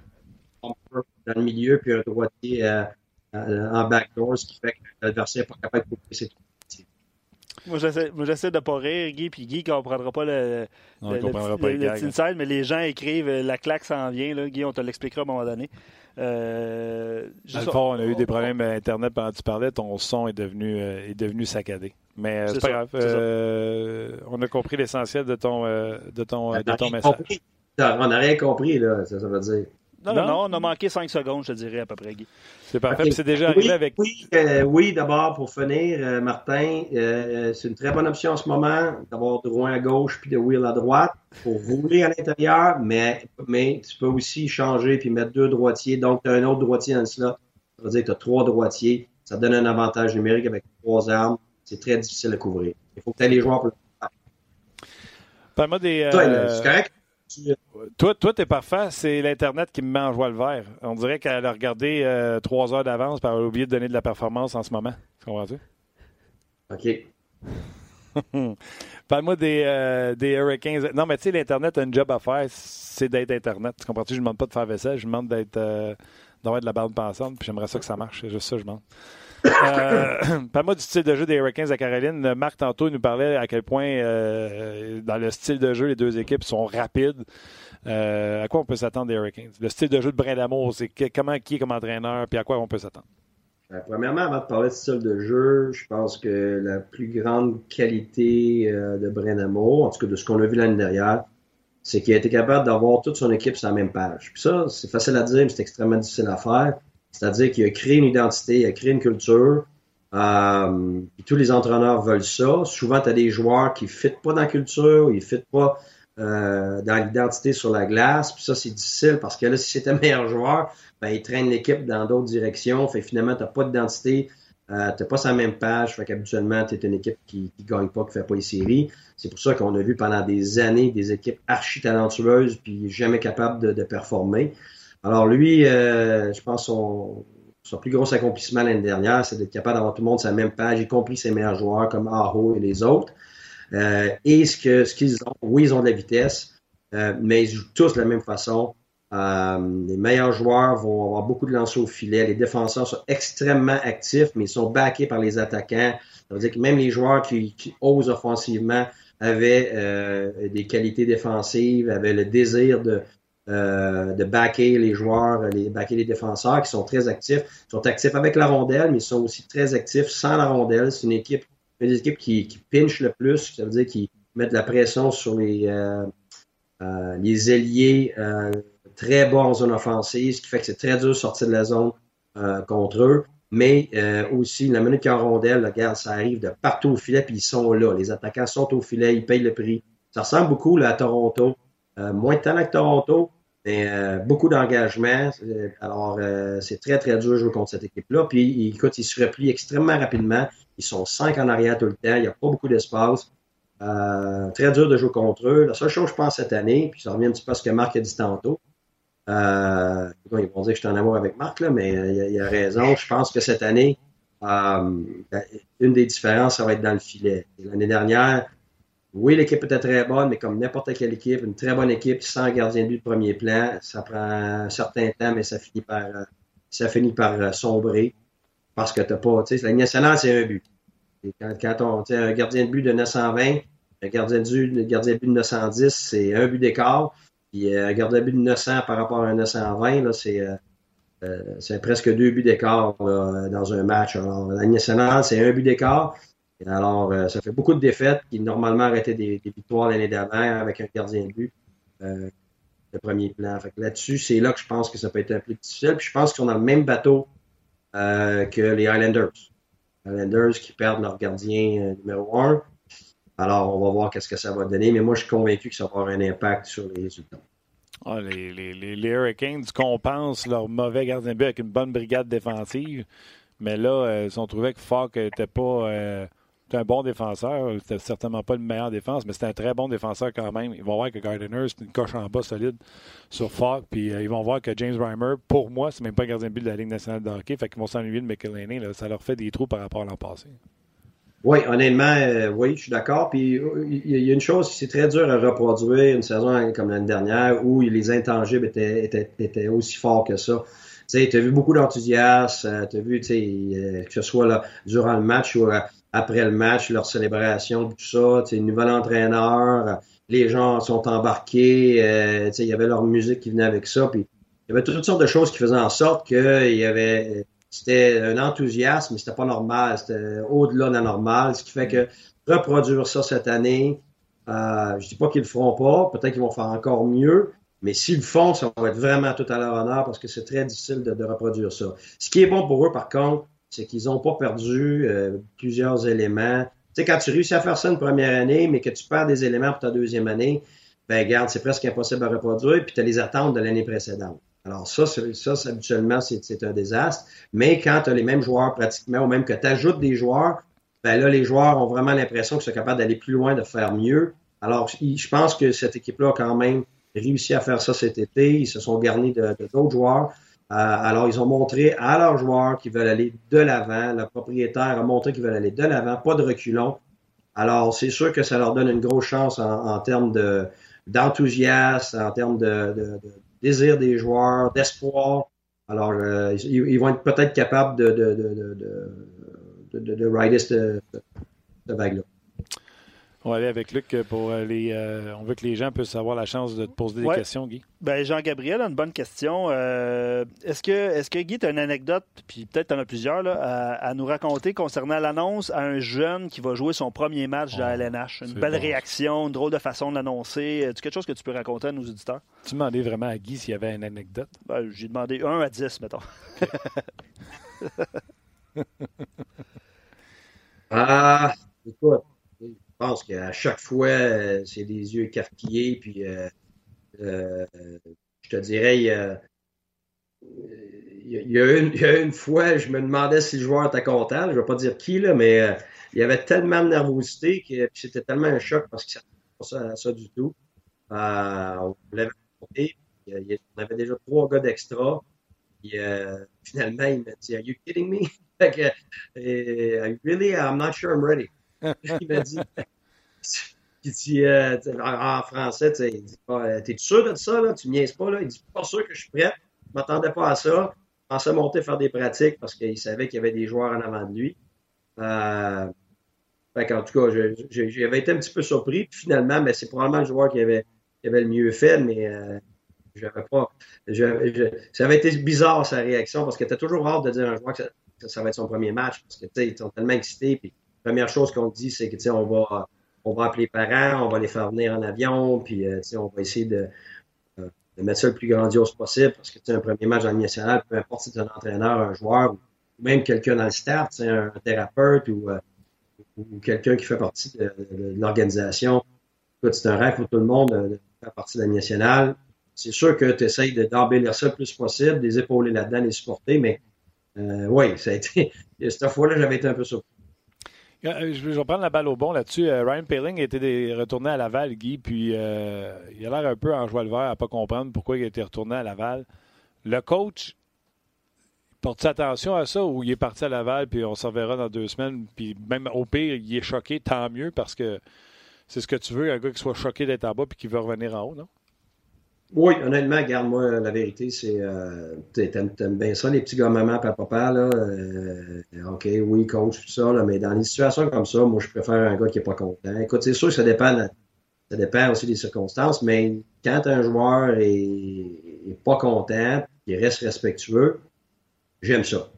dans le milieu, puis un droitier euh, euh, en backdoor, ce qui fait que l'adversaire n'est pas capable de couper ses moi, j'essaie de ne pas rire, Guy, puis Guy ne comprendra pas le, non, le, comprendra pas le, mais les gens écrivent la claque s'en vient. Là. Guy, on te l'expliquera à un moment donné. Euh, Dans le fond, on a eu des problèmes Internet pendant que tu parlais. Ton son est devenu, est devenu saccadé. Mais c'est pas grave. on a compris l'essentiel de ton, de ton, de ton message. On n'a rien compris, là, ça, ça veut dire. Non, non, non, on a manqué 5 secondes, je dirais, à peu près, Guy. C'est parfait. C'est déjà arrivé avec. Oui, euh, oui d'abord, pour finir, euh, Martin, euh, c'est une très bonne option en ce moment d'avoir droit à gauche puis de wheel à droite pour rouler à l'intérieur, mais, mais tu peux aussi changer puis mettre deux droitiers. Donc, tu as un autre droitier dans le slot. Ça veut dire que tu as trois droitiers. Ça donne un avantage numérique avec trois armes. C'est très difficile à couvrir. Il faut que tu aies les joueurs pour le faire. Parle-moi des. c'est correct? Toi, toi, t'es parfait. C'est l'Internet qui me met en joie le vert. On dirait qu'elle a regardé euh, trois heures d'avance par oublié de donner de la performance en ce moment. Comprends-tu? OK. [LAUGHS] Parle-moi des, euh, des, Hurricanes. Non, mais tu sais, l'Internet a un job à faire, c'est d'être Internet. Tu comprends-tu? Je ne demande pas de faire vaisselle, je demande d'être euh, d'avoir de la bande pensante, puis j'aimerais ça que ça marche. C'est juste ça, je demande. Euh, [COUGHS] Parle-moi du style de jeu des Hurricanes à Caroline. Marc, tantôt, nous parlait à quel point, euh, dans le style de jeu, les deux équipes sont rapides. Euh, à quoi on peut s'attendre des Hurricanes? Le style de jeu de Brin c'est comment qui est comme entraîneur, puis à quoi on peut s'attendre? Premièrement, avant de parler de style de jeu, je pense que la plus grande qualité de Brin en tout cas de ce qu'on a vu l'année dernière, c'est qu'il a été capable d'avoir toute son équipe sur la même page. Puis ça, c'est facile à dire, mais c'est extrêmement difficile à faire. C'est-à-dire qu'il a créé une identité, il a créé une culture. Euh, tous les entraîneurs veulent ça. Souvent, tu as des joueurs qui ne fitent pas dans la culture, ils ne fitent pas euh, dans l'identité sur la glace. Puis ça, c'est difficile parce que là, si c'était [LAUGHS] meilleur joueur, ben, il traîne l'équipe dans d'autres directions. Fait finalement, tu n'as pas d'identité. Euh, tu n'as pas sa même page. Fait qu'habituellement, tu es une équipe qui ne gagne pas, qui ne fait pas les séries. C'est pour ça qu'on a vu pendant des années des équipes archi talentueuses puis jamais capables de, de performer. Alors lui, euh, je pense son, son plus gros accomplissement l'année dernière, c'est d'être capable d'avoir tout le monde sur la même page, y compris ses meilleurs joueurs comme Aho et les autres. Euh, et ce que ce qu'ils ont, oui, ils ont de la vitesse, euh, mais ils jouent tous de la même façon. les meilleurs joueurs vont avoir beaucoup de lancers au filet. Les défenseurs sont extrêmement actifs, mais ils sont backés par les attaquants. Ça veut dire que même les joueurs qui, qui osent offensivement avaient des qualités défensives, avaient le désir de, euh, de backer les joueurs, les backer les défenseurs qui sont très actifs. Ils sont actifs avec la rondelle, mais ils sont aussi très actifs sans la rondelle. C'est une équipe, une équipe qui, qui pinche le plus, ça veut dire qu'ils mettent de la pression sur les, euh, euh, les ailiers très bas en zone offensive, ce qui fait que c'est très dur de sortir de la zone contre eux. Mais aussi, la minute qu'il y a rondelle, regarde, ça arrive de partout au filet, puis ils sont là. Les attaquants sont au filet, ils payent le prix. Ça ressemble beaucoup là, à Toronto. moins de talent que Toronto, euh, beaucoup d'engagement. Euh, alors, euh, c'est très, très dur de jouer contre cette équipe-là. Puis, écoute, ils se replient extrêmement rapidement. Ils sont cinq en arrière tout le temps. Il n'y a pas beaucoup d'espace. très dur de jouer contre eux. La seule chose, je pense, cette année, puis ça revient un petit peu à ce que Marc a dit tantôt. ils vont dire que je suis en amour avec Marc, là, mais il, il a raison. Je pense que cette année, une des différences, ça va être dans le filet. L'année dernière, oui, l'équipe était très bonne, mais comme n'importe quelle équipe, une très bonne équipe sans gardien de but de premier plan, ça prend un certain temps, mais ça finit par, euh, ça finit par euh, sombrer parce que t'as pas, tu sais, la nationale, c'est un but. quand, quand on, tu un gardien de but de 920, un gardien de but, gardien de but de 910, c'est un but d'écart. Puis euh, un gardien de but de 900 par rapport à un 920, là, c'est, c'est presque deux buts d'écart dans un match. Alors, la nationale, c'est un but d'écart. Alors, euh, ça fait beaucoup de défaites qui normalement auraient des, victoires l'année d'avant avec un gardien de but euh, de premier plan. là-dessus, c'est là que je pense que ça peut être un peu difficile. Puis je pense sont dans le même bateau euh, que les Highlanders. Les Highlanders qui perdent leur gardien numéro un. Alors, on va voir qu'est-ce que ça va donner. Mais moi, je suis convaincu que ça va avoir un impact sur les résultats. Ah, les, les, les, Hurricanes compensent leur mauvais gardien de but avec une bonne brigade défensive. Mais là, ils ont trouvé que Falk n'était pas c'est un bon défenseur. C'était certainement pas le meilleur défense, mais c'était un très bon défenseur quand même. Ils vont voir que Gardiner, c'est une coche en bas solide sur Falk. Puis ils vont voir que James Reimer, pour moi, c'est même pas un gardien de but de la Ligue nationale de hockey. Fait qu'ils vont s'ennuyer de McElhaney. Ça leur fait des trous par rapport à l'an passé. Oui, honnêtement, euh, oui, je suis d'accord. Puis il y a une chose, c'est très dur à reproduire une saison comme l'année dernière où les intangibles étaient, aussi forts que ça. Tu as vu beaucoup d'enthousiasme, euh, tu as vu, euh, que ce soit là, durant le match ou après le match, leur célébration, tout ça, nouvel entraîneur, les gens sont embarqués, sais, il y avait leur musique qui venait avec ça, puis il y avait toutes sortes de choses qui faisaient en sorte qu'il y avait c'était un enthousiasme, mais c'était pas normal. C'était au-delà de la normale. Ce qui fait que reproduire ça cette année, euh, je dis pas qu'ils le feront pas. Peut-être qu'ils vont faire encore mieux. Mais s'ils le font, ça va être vraiment tout à leur honneur parce que c'est très difficile de, reproduire ça. Ce qui est bon pour eux, par contre, c'est qu'ils n'ont pas perdu euh, plusieurs éléments. Tu sais, quand tu réussis à faire ça une première année, mais que tu perds des éléments pour ta deuxième année, ben garde, c'est presque impossible à reproduire, puis tu as les attentes de l'année précédente. Alors ça, ça habituellement, c'est un désastre. Mais quand tu as les mêmes joueurs pratiquement, ou même que tu ajoutes des joueurs, ben là, les joueurs ont vraiment l'impression qu'ils sont capables d'aller plus loin, de faire mieux. Alors, je pense que cette équipe-là a quand même réussi à faire ça cet été. Ils se sont garnis de d'autres joueurs. Euh, alors, ils ont montré à leurs joueurs qu'ils veulent aller de l'avant. Le propriétaire a montré qu'ils veulent aller de l'avant, pas de reculons. Alors, c'est sûr que ça leur donne une grosse chance en, termes d'enthousiasme, en termes de, désir des joueurs, d'espoir. Alors, euh, ils, vont être peut-être capables de, de, de, de, de rider cette vague-là. On va aller avec Luc pour les. Euh, on veut que les gens puissent avoir la chance de te poser des questions, Guy. Ben, Jean-Gabriel a une bonne question. Euh, est-ce que, est que Guy, tu as une anecdote, puis peut-être tu en as plusieurs, là, à, nous raconter concernant l'annonce à un jeune qui va jouer son premier match de la LNH? Une belle réaction, une drôle de façon de l'annoncer. Est-ce quelque chose que tu peux raconter à nos auditeurs? Tu demandais vraiment à Guy s'il y avait une anecdote? Ben, J'ai demandé 1 à 10, mettons. [LAUGHS] ah, écoute pense qu'à chaque fois, euh, c'est des yeux écarquillés, puis euh, euh, je te dirais, il y, a, une, fois, je me demandais si le joueur était content, je ne vais pas dire qui, là, mais il y avait tellement de nervosité que c'était tellement un choc parce que ça pas ça, ça du tout. on l'avait monté, on avait déjà trois gars d'extra. finalement, il m'a dit Are you kidding me? [LAUGHS] really, I'm not sure I'm ready. Il m'a dit, [LAUGHS] il dit euh, en, français, il dit euh, T'es sûr de ça, là? Tu niaises pas, là? Il dit Pas sûr que je suis prêt. Je m'attendais pas à ça. Je pensais monter faire des pratiques parce qu'il savait qu'il y avait des joueurs en avant de lui. Euh, en tout cas, j'avais été un petit peu surpris. Finalement, mais c'est probablement le joueur qui avait, le mieux fait, mais euh, j'avais pas. ça avait été bizarre sa réaction parce qu'il était toujours hâte de dire à un joueur que ça, va être son premier match parce que ils sont tellement excités. Première chose qu'on dit, c'est que on va, on va appeler les parents, on va les faire venir en avion, puis euh, on va essayer de, euh, de, mettre ça le plus grandiose possible, parce que un premier match dans le national, peu importe si c'est un entraîneur, un joueur, ou même quelqu'un dans le staff, un, thérapeute ou, euh, ou quelqu'un qui fait partie de, l'organisation. C'est un rêve pour tout le monde de faire partie de la nationale. C'est sûr que tu essayes d'embellir ça le plus possible, des épauler là-dedans, les supporter, mais oui, ça a été. [LAUGHS] Cette fois-là, j'avais été un peu surpris. Euh, je vais prendre la balle au bon là-dessus. Euh, Ryan Paling été retourné à Laval, Guy, puis euh, il a l'air un peu en joie le vert à ne pas comprendre pourquoi il a été retourné à Laval. Le coach, porte attention à ça ou il est parti à Laval, puis on s'en verra dans deux semaines, puis même au pire, il est choqué, tant mieux, parce que c'est ce que tu veux, un gars qui soit choqué d'être en bas puis qui veut revenir en haut, non? Oui, honnêtement, garde-moi, la vérité, c'est. Euh, T'aimes bien ça, les petits gars-maman, papa, là. Euh, OK, oui, coach, tout ça, là, mais dans des situations comme ça, moi, je préfère un gars qui n'est pas content. Écoute, c'est sûr que ça dépend, ça dépend aussi des circonstances, mais quand un joueur est, est pas content, il reste respectueux, j'aime ça.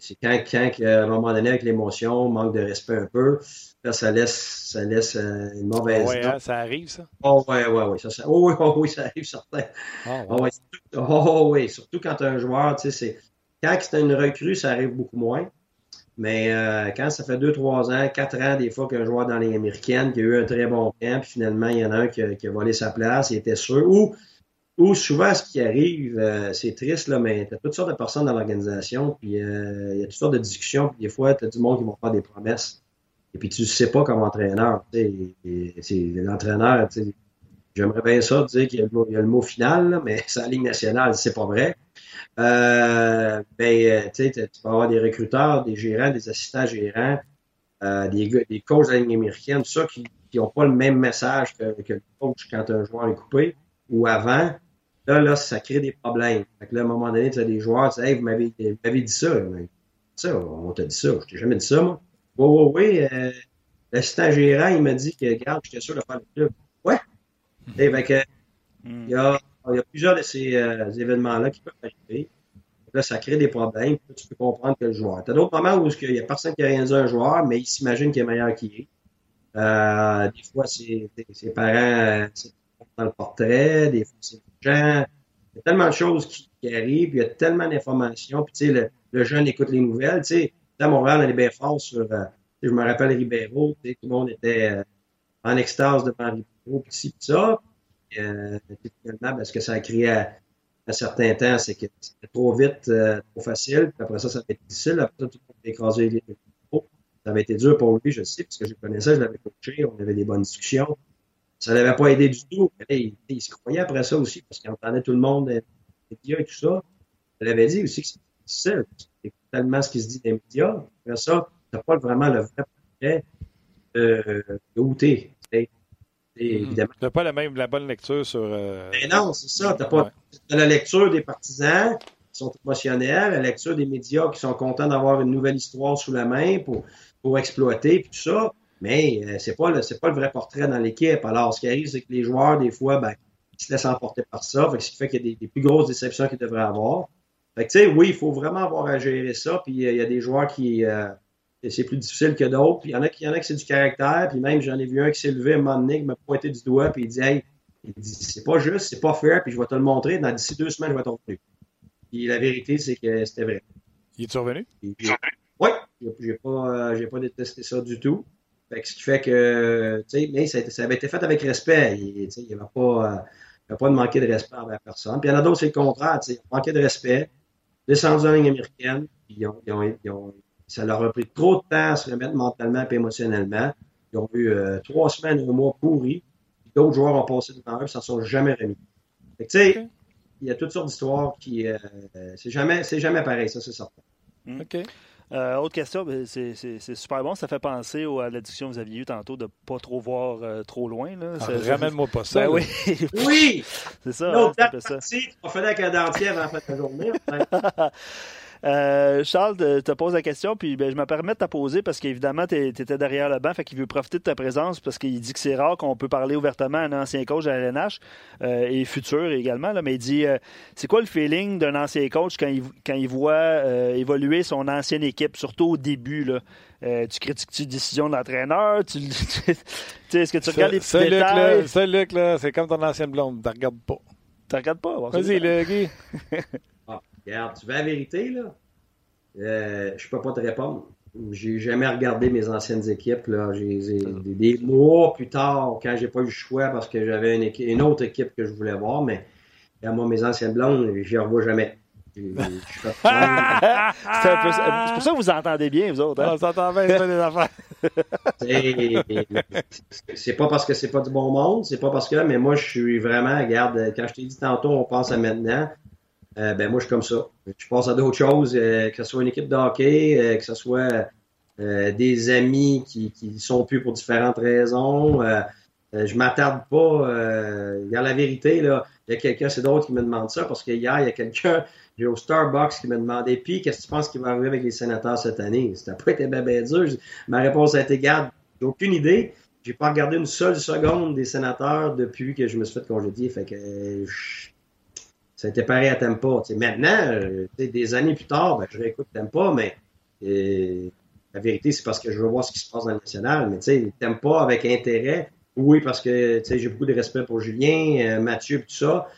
C'est quand, quand, à un moment donné, avec l'émotion, manque de respect un peu, là, ça laisse, ça laisse euh, une mauvaise. Oui, hein, ça arrive, ça? Oh, oui, oui, oui. Ça, ça, oh, oui, [LAUGHS] oh, oui, ça arrive, certain. Oh, oh, oui, surtout, oh, oui, surtout quand tu as un joueur, tu sais, c'est. Quand c'est une recrue, ça arrive beaucoup moins. Mais euh, quand ça fait 2, 3 ans, 4 ans, des fois, qu'un joueur dans les américaines qui a eu un très bon camp, puis finalement, il y en a un qui a, qui a volé sa place, il était sûr. Ou Ou souvent, ce qui arrive, euh, c'est triste, là, mais tu toutes sortes de personnes dans l'organisation, puis euh, il y a toutes sortes de discussions, puis des fois, tu as du monde qui vont faire des promesses. Et puis tu ne sais pas comme entraîneur. L'entraîneur, j'aimerais bien ça dire qu'il y, a le mot final, mais [LAUGHS] c'est la Ligue nationale, c'est pas vrai. Euh, ben, tu vas avoir des recruteurs, des gérants, des assistants gérants, des, des coachs de la Ligue américaine, tout ça qui n'ont pas le même message que, que, le coach quand un joueur est coupé ou avant. Là, là, ça crée des problèmes. Fait que là, à un moment donné, tu as des joueurs, tu dis, hey, vous m'avez dit ça. ça, on t'a dit ça. Je t'ai jamais dit ça, moi. Oui, oui, oui. Euh, L'assistant gérant, il m'a dit que, regarde, j'étais sûr de faire le club. Ouais. Hmm. Que, il, y y a plusieurs de ces euh, événements-là qui peuvent arriver. Là, ça crée des problèmes. tu peux comprendre que le joueur. Tu as d'autres moments où il n'y a personne qui a rien dit à un joueur, mais il s'imagine qu'il est meilleur qu'il est. Euh, des fois, c'est ses parents dans le portrait, des fois, c'est il y a tellement de choses qui, arrivent, il y a tellement d'informations. Puis, tu sais, le, jeune écoute les nouvelles. Tu sais, à Montréal, on est bien fort sur. Euh, je me rappelle Ribeiro, tu sais, tout le monde était euh, en extase devant Ribeiro, puis ci, puis ça. Euh, finalement, parce que ça a créé à, un certain temps, c'est que c'était trop vite, trop facile. Puis après ça, ça a été difficile. Après ça, tout le monde a écrasé les Ça avait été dur pour lui, je sais, parce que je connaissais, je l'avais coaché, on avait des bonnes discussions. Ça n'avait pas aidé du tout. il, il, se croyait après ça aussi, parce qu'il entendait tout le monde, les médias et tout ça. Il avait dit aussi que c'est difficile. C'est tellement ce qui se dit des médias. Après ça, tu n'as pas vraiment le vrai projet de, de où tu n'as pas la, même, la bonne lecture sur. Euh... Mais ben non, c'est ça. Tu as, pas, la lecture des partisans qui sont émotionnels, la lecture des médias qui sont contents d'avoir une nouvelle histoire sous la main pour, pour exploiter, puis tout ça. Mais euh, c'est pas le c'est pas le vrai portrait dans l'équipe. Alors, ce qui arrive, c'est que les joueurs, des fois, ben, ils se laissent emporter par ça. Fait ce qui fait qu'il y a des, plus grosses déceptions qu'ils devraient avoir. Fait que, tu sais, oui, il faut vraiment avoir à gérer ça. Puis euh, il y a des joueurs qui euh, c'est plus difficile que d'autres. Puis il y en a qui y en a qui c'est du caractère. Puis même j'en ai vu un qui s'est levé à un moment donné, qui m'a pointé du doigt, puis il dit Hey, il dit c'est pas juste, c'est pas fair, puis je vais te le montrer. Dans d'ici deux semaines, je vais t'en revenu. Puis la vérité, c'est que c'était vrai. Il est revenu? Oui, j'ai pas, j'ai pas détesté ça du tout ce qui fait que, tu sais, mais ça, avait été fait avec respect. Il n'y avait pas, euh, pas de manquer de respect envers personne. Puis il y en a d'autres, c'est le contraire, tu sais, manqué de respect, descendu en ligne américaine, puis ils ont, ils ont, ça leur a pris trop de temps à se remettre mentalement et émotionnellement. Ils ont eu euh, trois semaines, un mois pourris. D'autres joueurs ont passé devant eux et s'en sont jamais remis. tu sais, il y a toutes sortes d'histoires qui. Euh, c'est jamais, jamais pareil, ça, c'est certain. OK. Euh, autre question, ben, c'est super bon. Ça fait penser à la discussion que vous aviez eue tantôt de ne pas trop voir euh, trop loin. Ah, Ramène-moi pas ça. Ben oui, oui! [LAUGHS] c'est ça. Hein, ça. On fait la cadentière avant la journée. [LAUGHS] Euh, Charles te, pose la question, puis ben, je me permets de te poser parce qu'évidemment, tu étais derrière le banc, fait qu'il veut profiter de ta présence parce qu'il dit que c'est rare qu'on peut parler ouvertement à un ancien coach à l'NH euh, et futur également. Là, mais il dit euh, c'est quoi le feeling d'un ancien coach quand il, quand il voit évoluer son ancienne équipe, surtout au début là? tu critiques-tu les décisions de l'entraîneur? Tu, [LAUGHS] est-ce que tu regardes les petits détails? Luc, là, c'est comme ton ancienne blonde. Tu regardes pas. Tu regardes pas? Vas-y, le Guy. [LAUGHS] Regarde, tu veux la vérité, là? Euh, je peux pas te répondre. J'ai jamais regardé mes anciennes équipes. Là. des, mois plus tard, quand j'ai pas eu le choix parce que j'avais une, une, autre équipe que je voulais voir, mais à moi, mes anciennes blondes, j'y revois jamais. [LAUGHS] c'est pour ça que vous entendez bien, vous autres. Hein? On s'entend bien, c'est des affaires. c'est pas parce que c'est pas du bon monde, c'est pas parce que, mais moi, je suis vraiment, regarde, quand je t'ai dit tantôt, on pense à maintenant. Euh, ben moi, je suis comme ça. Je pense à d'autres choses, euh, que ce soit une équipe de hockey, euh, que ce soit des amis qui, qui sont plus pour différentes raisons. je m'attarde pas. Euh, a la vérité, là, il y a quelqu'un, c'est d'autres qui me demande ça, parce qu'hier, il y a quelqu'un, j'ai au Starbucks qui me demandait, puis qu'est-ce que tu penses qui va arriver avec les sénateurs cette année? Ça n'a pas été bien. Ma réponse a été, garde, j'ai aucune idée. J'ai pas regardé une seule seconde des sénateurs depuis que je me suis fait congédier. Fait que ça a été pareil à Tempa. maintenant, euh, des années plus tard, ben, je réécoute Tempa, mais euh, la vérité, c'est parce que je veux voir ce qui se passe dans le national. Mais tu Tempa avec intérêt, oui, parce que j'ai beaucoup de respect pour Julien, euh, Mathieu, tout ça.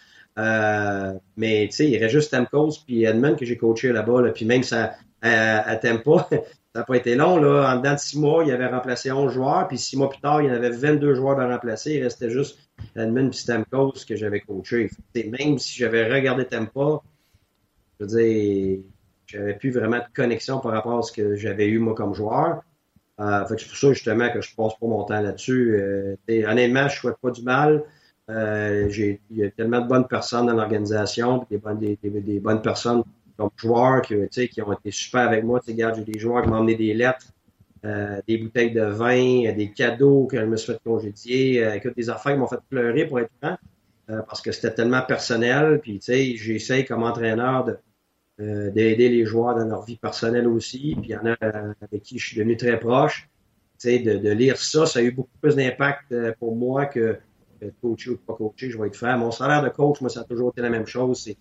mais tu sais, il reste juste Temcos puis Edmund que j'ai coaché là-bas. puis même ça, à, Tempa, [LAUGHS] ça n'a pas été long. Là. En dedans de six mois, il avait remplacé 11 joueurs. Puis six mois plus tard, il y en avait 22 joueurs à remplacer. Il restait juste Edmund et Stamkos que j'avais coaché. Même si j'avais regardé Tempa, je veux dire, j'avais plus vraiment de connexion par rapport à ce que j'avais eu moi comme joueur. Euh, c'est pour ça justement que je passe pas mon temps là-dessus. Euh, honnêtement, je souhaite pas du mal. Euh, il y a tellement de bonnes personnes dans l'organisation, des bonnes, personnes comme joueurs qui, qui ont été super avec moi. j'ai des joueurs qui m'ont emmené des lettres, euh, des bouteilles de vin, des cadeaux que je me suis fait congédier, euh, des affaires qui m'ont fait pleurer pour être franc, euh, parce que c'était tellement personnel. Puis, tu sais, j'essaie comme entraîneur de, euh, d'aider les joueurs dans leur vie personnelle aussi. Puis il y en a euh, avec qui je suis devenu très proche. Tu de, de lire ça, ça a eu beaucoup plus d'impact euh, pour moi que, coacher ou pas coacher, je vais être franc. Mon salaire de coach, moi, ça a toujours été la même chose. C'est,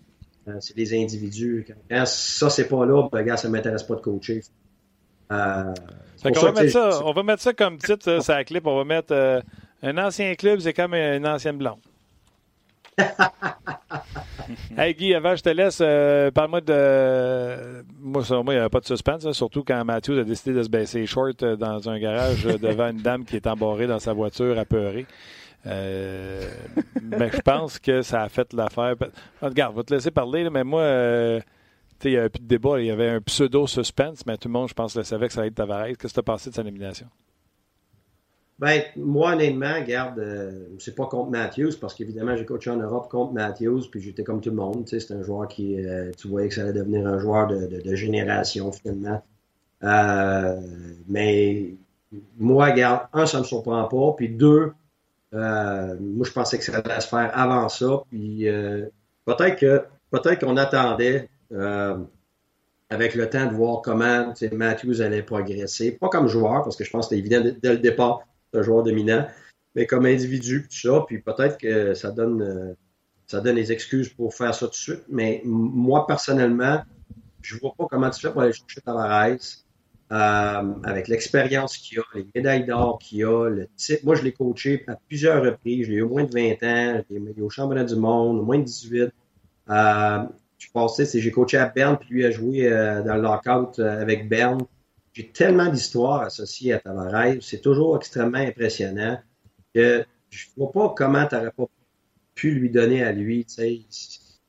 c'est les individus. Quand, ça, c'est pas là, ben, gars, ça m'intéresse pas de coacher. Euh, on, va mettre ça, on va mettre ça comme titre, ça, clip. On va mettre un ancien club, c'est comme une ancienne blonde. [LAUGHS] hey Guy, avant je te laisse, euh, parle-moi de. Moi, moi, il n'y avait pas de suspense, surtout quand Matthews a décidé de se baisser short euh, dans un garage euh, devant une dame qui est embarrée dans sa voiture apeurée. mais je pense que ça a fait l'affaire. Regarde, je vais te laisser parler, mais moi, il n'y avait plus de débat. Il y avait un pseudo-suspense, mais tout le monde, je pense, le savait que ça allait être Tavares. Qu'est-ce que tu as passé de sa nomination? Ben, moi, honnêtement, garde, euh, c'est pas contre Matthews, parce qu'évidemment, j'ai coaché en Europe contre Matthews, puis j'étais comme tout le monde. C'est un joueur qui, euh, tu voyais que ça allait devenir un joueur de, génération, finalement. Euh, mais moi, garde, un, ça me surprend pas, puis deux, moi, je pensais que ça allait se faire avant ça, puis peut-être peut-être qu'on attendait avec le temps de voir comment Matthews allait progresser. Pas comme joueur, parce que je pense que c'était évident dès le départ un joueur dominant, mais comme individu, tout ça, puis peut-être que ça donne, euh, ça donne des excuses pour faire ça tout de suite, mais moi, personnellement, je vois pas comment tu fais pour aller chercher Tavares euh, avec l'expérience qu'il a, les médailles d'or qu'il a, le type. Moi, je l'ai coaché à plusieurs reprises. Je l'ai eu au moins de 20 ans, je l'ai eu au championnat du monde, au moins de 18. Euh, je pensais, c'est j'ai coaché à Berne, puis lui a joué euh, dans le lockout avec Berne. J'ai tellement d'histoires associées à Tavares. C'est toujours extrêmement impressionnant que je ne vois pas comment tu n'aurais pas pu lui donner à lui.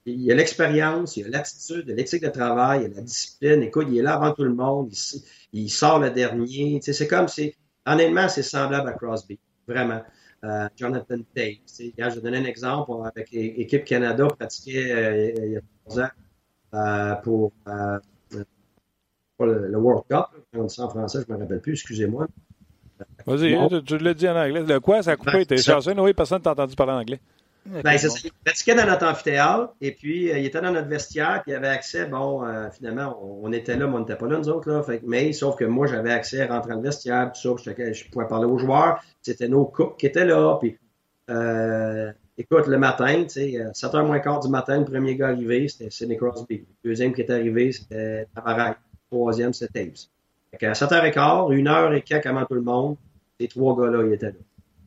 Il a l'expérience, il a l'attitude, l'éthique de travail, il a la discipline. Écoute, il est là avant tout le monde, il, sort le dernier. C'est comme, honnêtement, c'est semblable à Crosby, vraiment. Euh, Jonathan Tate. je vais donner un exemple avec l'équipe Canada pratiquait euh, il y a trois ans euh, pour le, World Cup. On dit ça en français, je ne me rappelle plus, excusez-moi. Vas-y, tu, l'as dit en anglais. Le quoi, ça a coupé? T'es chanceux, oui, personne ne t'a entendu parler en anglais. Ben, c'est ça. Il pratiquait dans notre amphithéâtre et puis euh, il était dans notre vestiaire puis il avait accès. Bon, euh, finalement, on, était là, mais on n'était pas là, nous autres. Là, fait, mais sauf que moi, j'avais accès à rentrer dans le vestiaire, tout ça, je, je, pouvais parler aux joueurs. C'était nos coupes qui étaient là. Puis, euh, écoute, le matin, tu sais, 7h moins quart du matin, le premier gars arrivé, c'était Sidney Crosby. Le deuxième qui est arrivé, c'était Tavares troisième, c'était. Fait à 7h15, une heure et quelques avant tout le monde, ces trois gars-là, ils étaient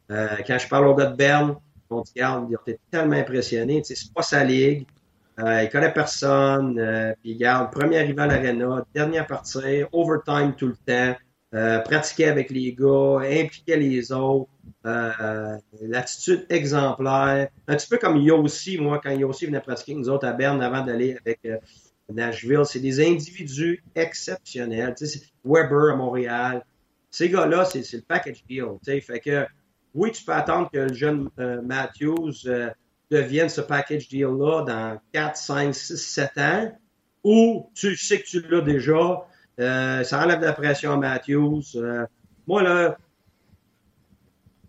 là. Quand je parle aux gars de Berne, on dit, regarde, ils ont été tellement impressionnés. C'est pas sa ligue. Euh, il connaît personne. Euh, puis, regarde, premier arrivé à l'arena, dernier à partir, overtime tout le temps, euh, pratiquer avec les gars, impliquer les autres, euh, l'attitude exemplaire. Un petit peu comme Yossi, moi, quand Yossi venait pratiquer nous autres à Berne avant d'aller avec Nashville. C'est des individus exceptionnels. Tu sais, Weber à Montréal. Ces gars-là, c'est le package deal. Fait que oui, tu peux attendre que le jeune euh, Matthews euh, devienne ce package deal-là dans 4, 5, 6, 7 ans, ou tu sais que tu l'as déjà. Euh, ça enlève de la pression à Matthews. moi, là,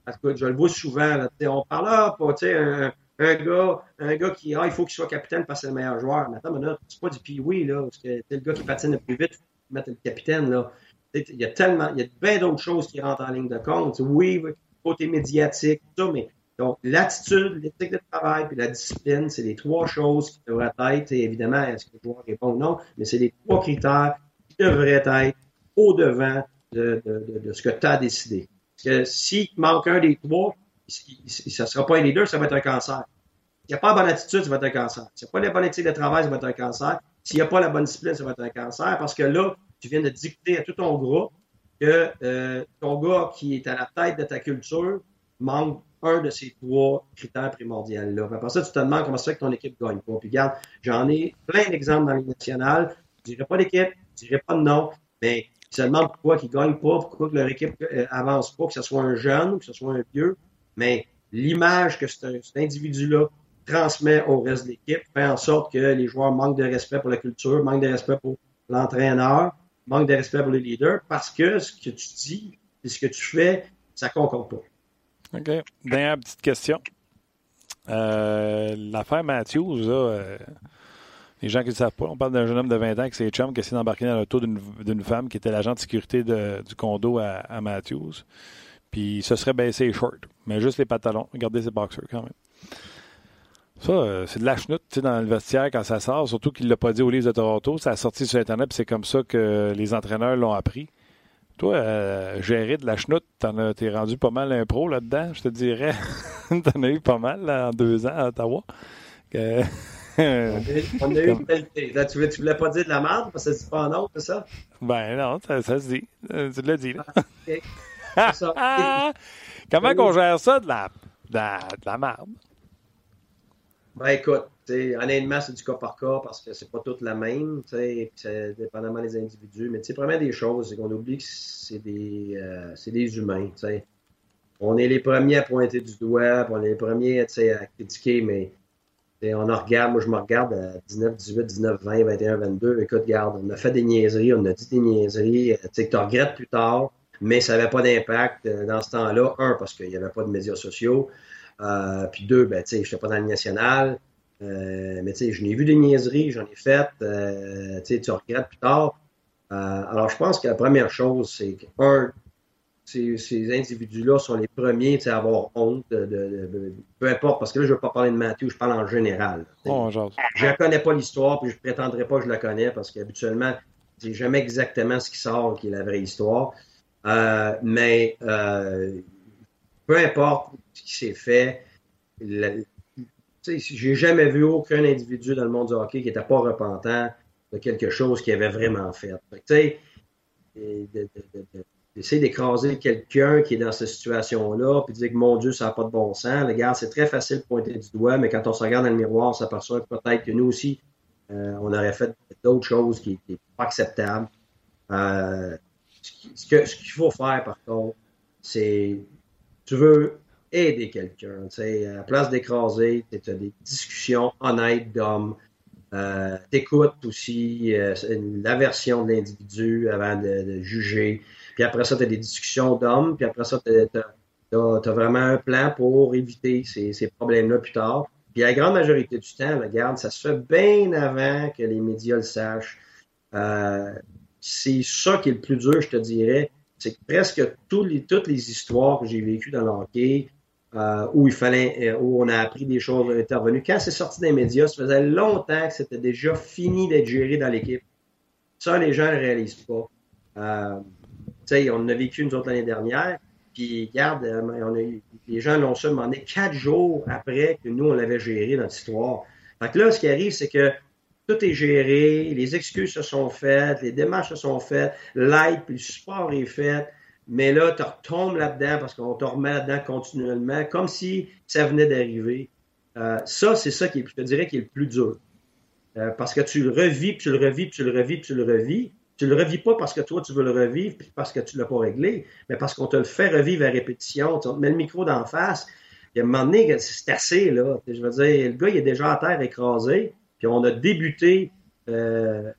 je le vois souvent. Là, on parle là, tu sais, un, un gars, un gars qui, ah, il faut qu'il soit capitaine parce que c'est le meilleur joueur. Mais attends, c'est pas du pee là, parce que c'est le gars qui patine le plus vite, faut mettre le capitaine, là. Il y a tellement, il y a bien d'autres choses qui rentrent en ligne de compte. Oui, côté médiatique, tout ça, mais donc l'attitude, l'éthique de travail puis la discipline, c'est les trois choses qui devraient être, et évidemment, est-ce que le joueur répond non, mais c'est les trois critères qui devraient être au-devant de, de, de, ce que tu as décidé. Parce que s'il manque un des trois, ça ne sera pas un des deux, ça va être un cancer. S'il n'y a pas la bonne attitude, ça va être un cancer. S'il n'y a pas la bonne éthique de travail, ça va être un cancer. S'il n'y a pas la bonne discipline, ça va être un cancer. Parce que là, tu viens de dicter à tout ton groupe que euh, ton gars qui est à la tête de ta culture manque un de ces trois critères primordiaux-là. Après ça, tu te demandes comment ça fait que ton équipe ne gagne pas. Puis regarde, j'en ai plein d'exemples dans les nationales. Je dirais pas d'équipe, je dirais pas de nom, mais ils se demandent pourquoi ils ne gagnent pas, pourquoi que leur équipe euh, avance pas, que ce soit un jeune ou que ce soit un vieux. Mais l'image que cet, individu-là transmet au reste de l'équipe fait en sorte que les joueurs manquent de respect pour la culture, manquent de respect pour l'entraîneur, manquent de respect pour les leaders parce que ce que tu dis et ce que tu fais, ça concorde pas. OK. Dernière petite question. Euh, l'affaire Matthews, euh, les gens qui ne savent pas, on parle d'un jeune homme de 20 ans qui s'est chum qui essaie d'embarquer dans l'auto d'une femme qui était l'agent de sécurité du condo à, Matthews. Puis se serait baissé les shorts, mais juste les pantalons. Regardez ses boxers quand même. Ça, euh, c'est de la chenoute dans le vestiaire quand ça sort, surtout qu'il ne l'a pas dit au livre de Toronto. Ça a sorti sur Internet, c'est comme ça que les entraîneurs l'ont appris. Toi, euh, gérer de la chenoute, t'es rendu pas mal un pro là-dedans, je te dirais. [LAUGHS] t'en as eu pas mal en deux ans à Ottawa. on, a, eu une qualité. Là, tu, voulais, voulais pas dire de la merde parce que dit pas en autre, c'est ça? Ben non, ça, se dit. Euh, tu l'as dit, là. Ah, ça. [LAUGHS] Comment qu'on gère ça de la, de la, de la merde? Ben écoute, honnêtement, c'est du cas par cas parce que c'est pas toute la même, c'est dépendamment des individus. Mais la première des choses, c'est qu'on oublie que c'est des, euh, des humains. T'sais. On est les premiers à pointer du doigt, on est les premiers à critiquer, mais on en regarde, moi je me regarde à 19, 18, 19, 20, 21, 22. Écoute, regarde, on a fait des niaiseries, on a dit des niaiseries, euh, que tu regrettes plus tard, mais ça n'avait pas d'impact euh, dans ce temps-là. Un, parce qu'il n'y avait pas de médias sociaux. Euh, puis deux, ben, tu sais, je n'étais pas dans le national. Euh, mais tu sais, je n'ai vu des niaiseries, j'en ai faites. Euh, tu sais, tu regrettes plus tard. alors, je pense que la première chose, c'est que, un, ces, ces individus-là sont les premiers à avoir honte de, peu importe, parce que là, je ne veux pas parler de Mathieu, je parle en général. Oh, je ne connais pas l'histoire, puis je ne prétendrai pas que je la connais, parce qu'habituellement, c'est jamais exactement ce qui sort qui est la vraie histoire. mais peu importe ce qui s'est fait, j'ai jamais vu aucun individu dans le monde du hockey qui n'était pas repentant de quelque chose qu'il avait vraiment fait. fait d'essayer d'écraser quelqu'un qui est dans cette situation-là, puis de dire que mon Dieu, ça n'a pas de bon sens. Regarde, c'est très facile de pointer du doigt, mais quand on se regarde dans le miroir, on s'aperçoit que peut-être que nous aussi, euh, on aurait fait d'autres choses qui n'étaient pas acceptables. Euh, ce qu'il faut faire, par contre, c'est tu veux aider quelqu'un. À la place d'écraser, tu as des discussions honnêtes d'hommes. Euh, T'écoutes aussi euh, la version de l'individu avant de, juger. Puis après ça, tu as des discussions d'hommes. Puis après ça, tu as, vraiment un plan pour éviter ces, ces problèmes-là plus tard. Puis la grande majorité du temps, regarde, ça se fait bien avant que les médias le sachent. Euh, c'est ça qui est le plus dur, je te dirais c'est que presque toutes les histoires que j'ai vécues dans le hockey, euh, où il fallait, euh, où on a appris des choses intervenues, quand c'est sorti des médias, ça faisait longtemps que c'était déjà fini d'être géré dans l'équipe. Ça, les gens ne réalisent pas. Euh, on a vécu une autre l'année dernière, puis regarde, on a les gens l'ont ça demandé quatre jours après que nous, on l'avait géré, notre histoire. Fait là, ce qui arrive, c'est que tout est géré, les excuses se sont faites, les démarches se sont faites, l'aide puis le support est fait, mais là, tu retombes là-dedans parce qu'on te remet là-dedans continuellement, comme si ça venait d'arriver. Euh, ça, c'est ça qui est, je te dirais, qui est le plus dur. Euh, parce que tu le revis, puis tu le revis, puis tu le revis, puis tu le revis. Tu le revis pas parce que toi, tu veux le revivre, puis parce que tu l'as pas réglé, mais parce qu'on te le fait revivre à répétition. Tu te mets le micro d'en face. Il y a un moment donné, c'est assez, là. Je veux dire, le gars, il est déjà à terre écrasé. Puis on a débuté, euh,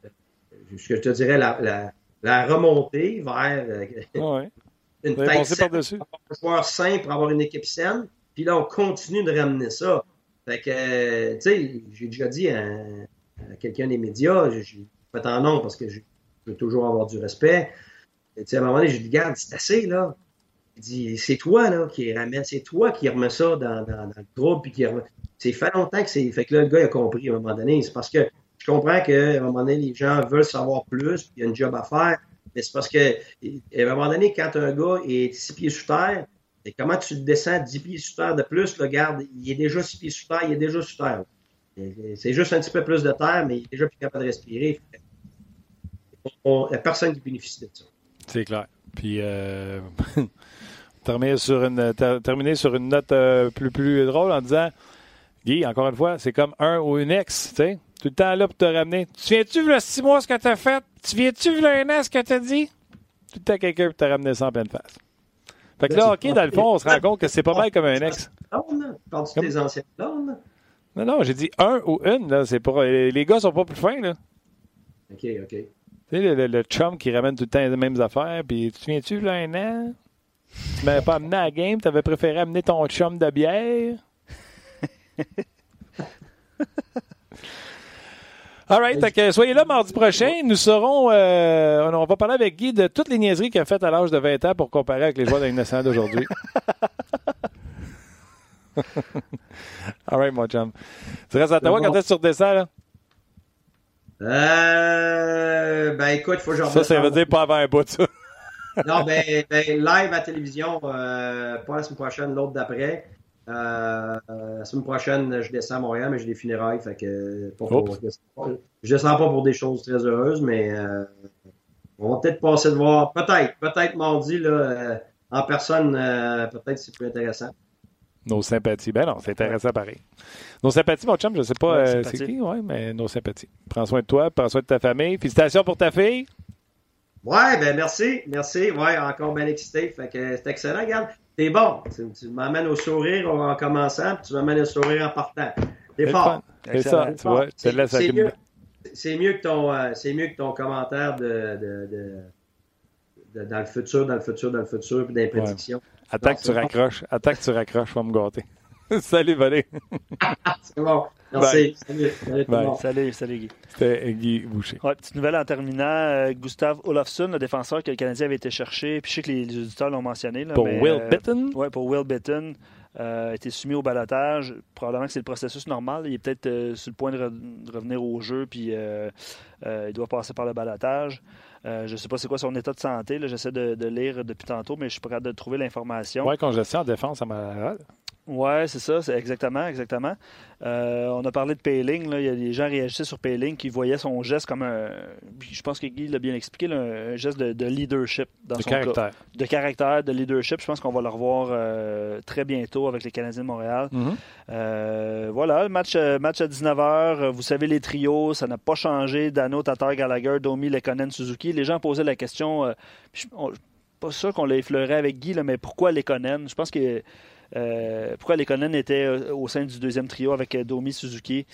je te dirais, la, remontée vers euh, [LAUGHS] une tête saine, un joueur simple pour avoir une équipe saine. Puis là, on continue de ramener ça. Fait que, euh, tu sais, j'ai déjà dit à, quelqu'un des médias, j'ai fait en nom parce que je veux toujours avoir du respect. Tu sais, à un moment donné, je dis, regarde, c'est assez, là. Il dit, c'est toi, là, qui ramène, c'est toi qui remets ça dans, le groupe, puis qui remet... C'est fait longtemps que c'est. Fait que là, le gars a compris à un moment donné. C'est parce que je comprends qu'à un moment donné, les gens veulent savoir plus, puis il y a une job à faire. Mais c'est parce que, à un moment donné, quand un gars est six pieds sous terre, et comment tu descends dix pieds sous terre de plus, le garde, il est déjà six pieds sous terre, il est déjà sous terre. C'est juste un petit peu plus de terre, mais il est déjà plus capable de respirer. Il n'y a personne qui bénéficie de ça. C'est clair. Puis, euh, [LAUGHS] terminer sur une, terminer sur une note euh, plus, plus drôle en disant Guy, encore une fois, c'est comme un ou une ex, tu sais. Tout le temps là pour te ramener. Tu viens-tu, le six mois, ce que tu as fait? Tu viens-tu, le un an, ce que tu as dit? Tout le temps quelqu'un pour te ramener ça en pleine face. Fait que là, OK, dans le fond, on se rend [LAUGHS] compte que c'est pas mal comme un ex. Anciennes blondes? Non, non, j'ai dit un ou une, là. C'est pas... Les gars sont pas plus fins, là. OK, OK. Tu sais, le, le, chum qui ramène tout le temps les mêmes affaires, puis tu viens-tu, là, un an? Tu m'avais pas amené à la game, tu avais préféré amener ton chum de bière? [LAUGHS] All right, soyez là mardi prochain. Nous serons, euh, on va parler avec Guy de toutes les niaiseries qu'il a faites à l'âge de 20 ans pour comparer avec les joueurs de nationale d'aujourd'hui. [LAUGHS] All right, mon chum. Tu restes à Ottawa quand est-ce que tu redescends, là? Euh, ben écoute, il faut que je Ça, ça veut dire pas avant un bout, ça. [LAUGHS] non, ben, ben, live à télévision, euh, pas la semaine prochaine, l'autre d'après. Euh, la semaine prochaine, je descends à Montréal, mais j'ai des funérailles. Fait que, je descends pas pour des choses très heureuses, mais euh, on va peut-être passer de voir. Peut-être, peut-être mardi, là, euh, en personne, peut-être c'est plus intéressant. Nos sympathies. Ben non, c'est intéressant pareil. Nos sympathies, mon chum, je sais pas c'est qui, ouais, mais nos sympathies. Prends soin de toi, prends soin de ta famille. Félicitations pour ta fille. Ouais, ben merci, merci. Ouais, encore bien excité. Fait que c'est excellent, regarde. T'es bon. Tu, m'amènes au sourire en commençant, puis tu m'amènes au sourire en partant. T'es fort. C'est ça, tu vois. C'est mieux, c'est mieux, que ton, euh, c'est mieux que ton commentaire de, de, de, dans le futur, dans le futur, dans le futur, puis dans Ouais. Attaque, tu raccroches. Attaque, tu raccroches, va me gâter. [LAUGHS] Salut, Valérie. [LAUGHS] c'est bon. Merci. Salut. Salut, salut, Guy. C'était Guy Boucher. Ouais, petite nouvelle en terminant. Euh, Gustave Olofsson, le défenseur que le Canadien avait été chercher, puis je sais que les, auditeurs l'ont mentionné. pour Will euh, Bitton? oui, pour Will Bitton. Euh, a été soumis au balotage. Probablement que c'est le processus normal. Il est peut-être sur le point de, revenir au jeu, puis il doit passer par le balotage. je ne sais pas c'est quoi son état de santé. J'essaie de, lire depuis tantôt, mais je suis prêt de trouver l'information. Oui, congestion en défense à ma oui, c'est ça, c'est exactement, exactement. Euh, on a parlé de Payling, là, il y a des gens réagissaient sur Payling qui voyaient son geste comme un. Je pense que Guy l'a bien expliqué, un geste de, leadership dans de son caractère. De caractère, de leadership. Je pense qu'on va le revoir euh, très bientôt avec les Canadiens de Montréal. Mm-hmm. Euh, voilà, le match, match à 19h. Vous savez, les trios, ça n'a pas changé. Dano, Tatar, Gallagher, Domi, Lekonen, Suzuki. Les gens posaient la question. je pas sûr qu'on l'a effleuré avec Guy, mais pourquoi Lekonen? Je pense que euh, pourquoi Lekonen était euh, au sein du deuxième trio avec euh, Domi Suzuki.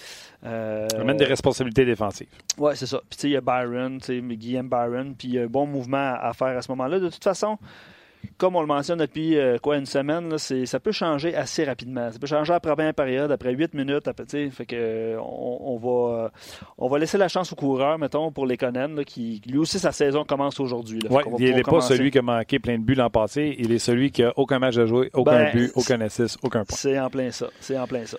Euh, amène des responsabilités défensives. Oui, c'est ça. Puis il y a Byron, Guillaume Byron, puis il y a un bon mouvement à faire à ce moment-là. De toute façon, comme on le mentionne depuis euh, quoi une semaine, ça peut changer assez rapidement. Ça peut changer après la première période, après 8 minutes. Après, fait que, euh, on, va, on va laisser la chance au coureur, mettons, pour les Conan, qui lui aussi sa saison commence aujourd'hui. il n'est pas celui qui a manqué plein de buts l'an passé. Il est celui qui a aucun match à jouer, aucun ben, but, aucun assist, aucun point. C'est en plein ça. C'est en plein ça.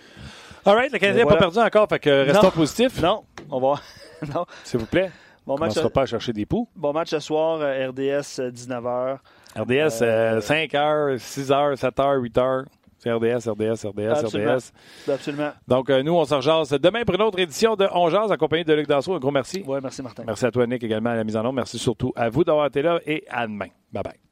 All right, le Canadien n'a pas perdu encore, fait que restons positifs. Non, on va. [LAUGHS] non. S'il vous plaît. Bon on ne sera pas à chercher des poux. Bon match ce soir, euh, RDS 19h. RDS, 5 h 6 h 7 h 8 h C'est RDS, RDS, RDS, RDS. Absolument. Donc, euh, nous, on s'en jase demain pour une autre édition de On Jase, accompagné de Luc Dassault. Un gros merci. Oui, merci, Martin. Merci à toi, Nick, également à la mise en ombre. Merci surtout à vous d'avoir été là et à demain. Bye bye.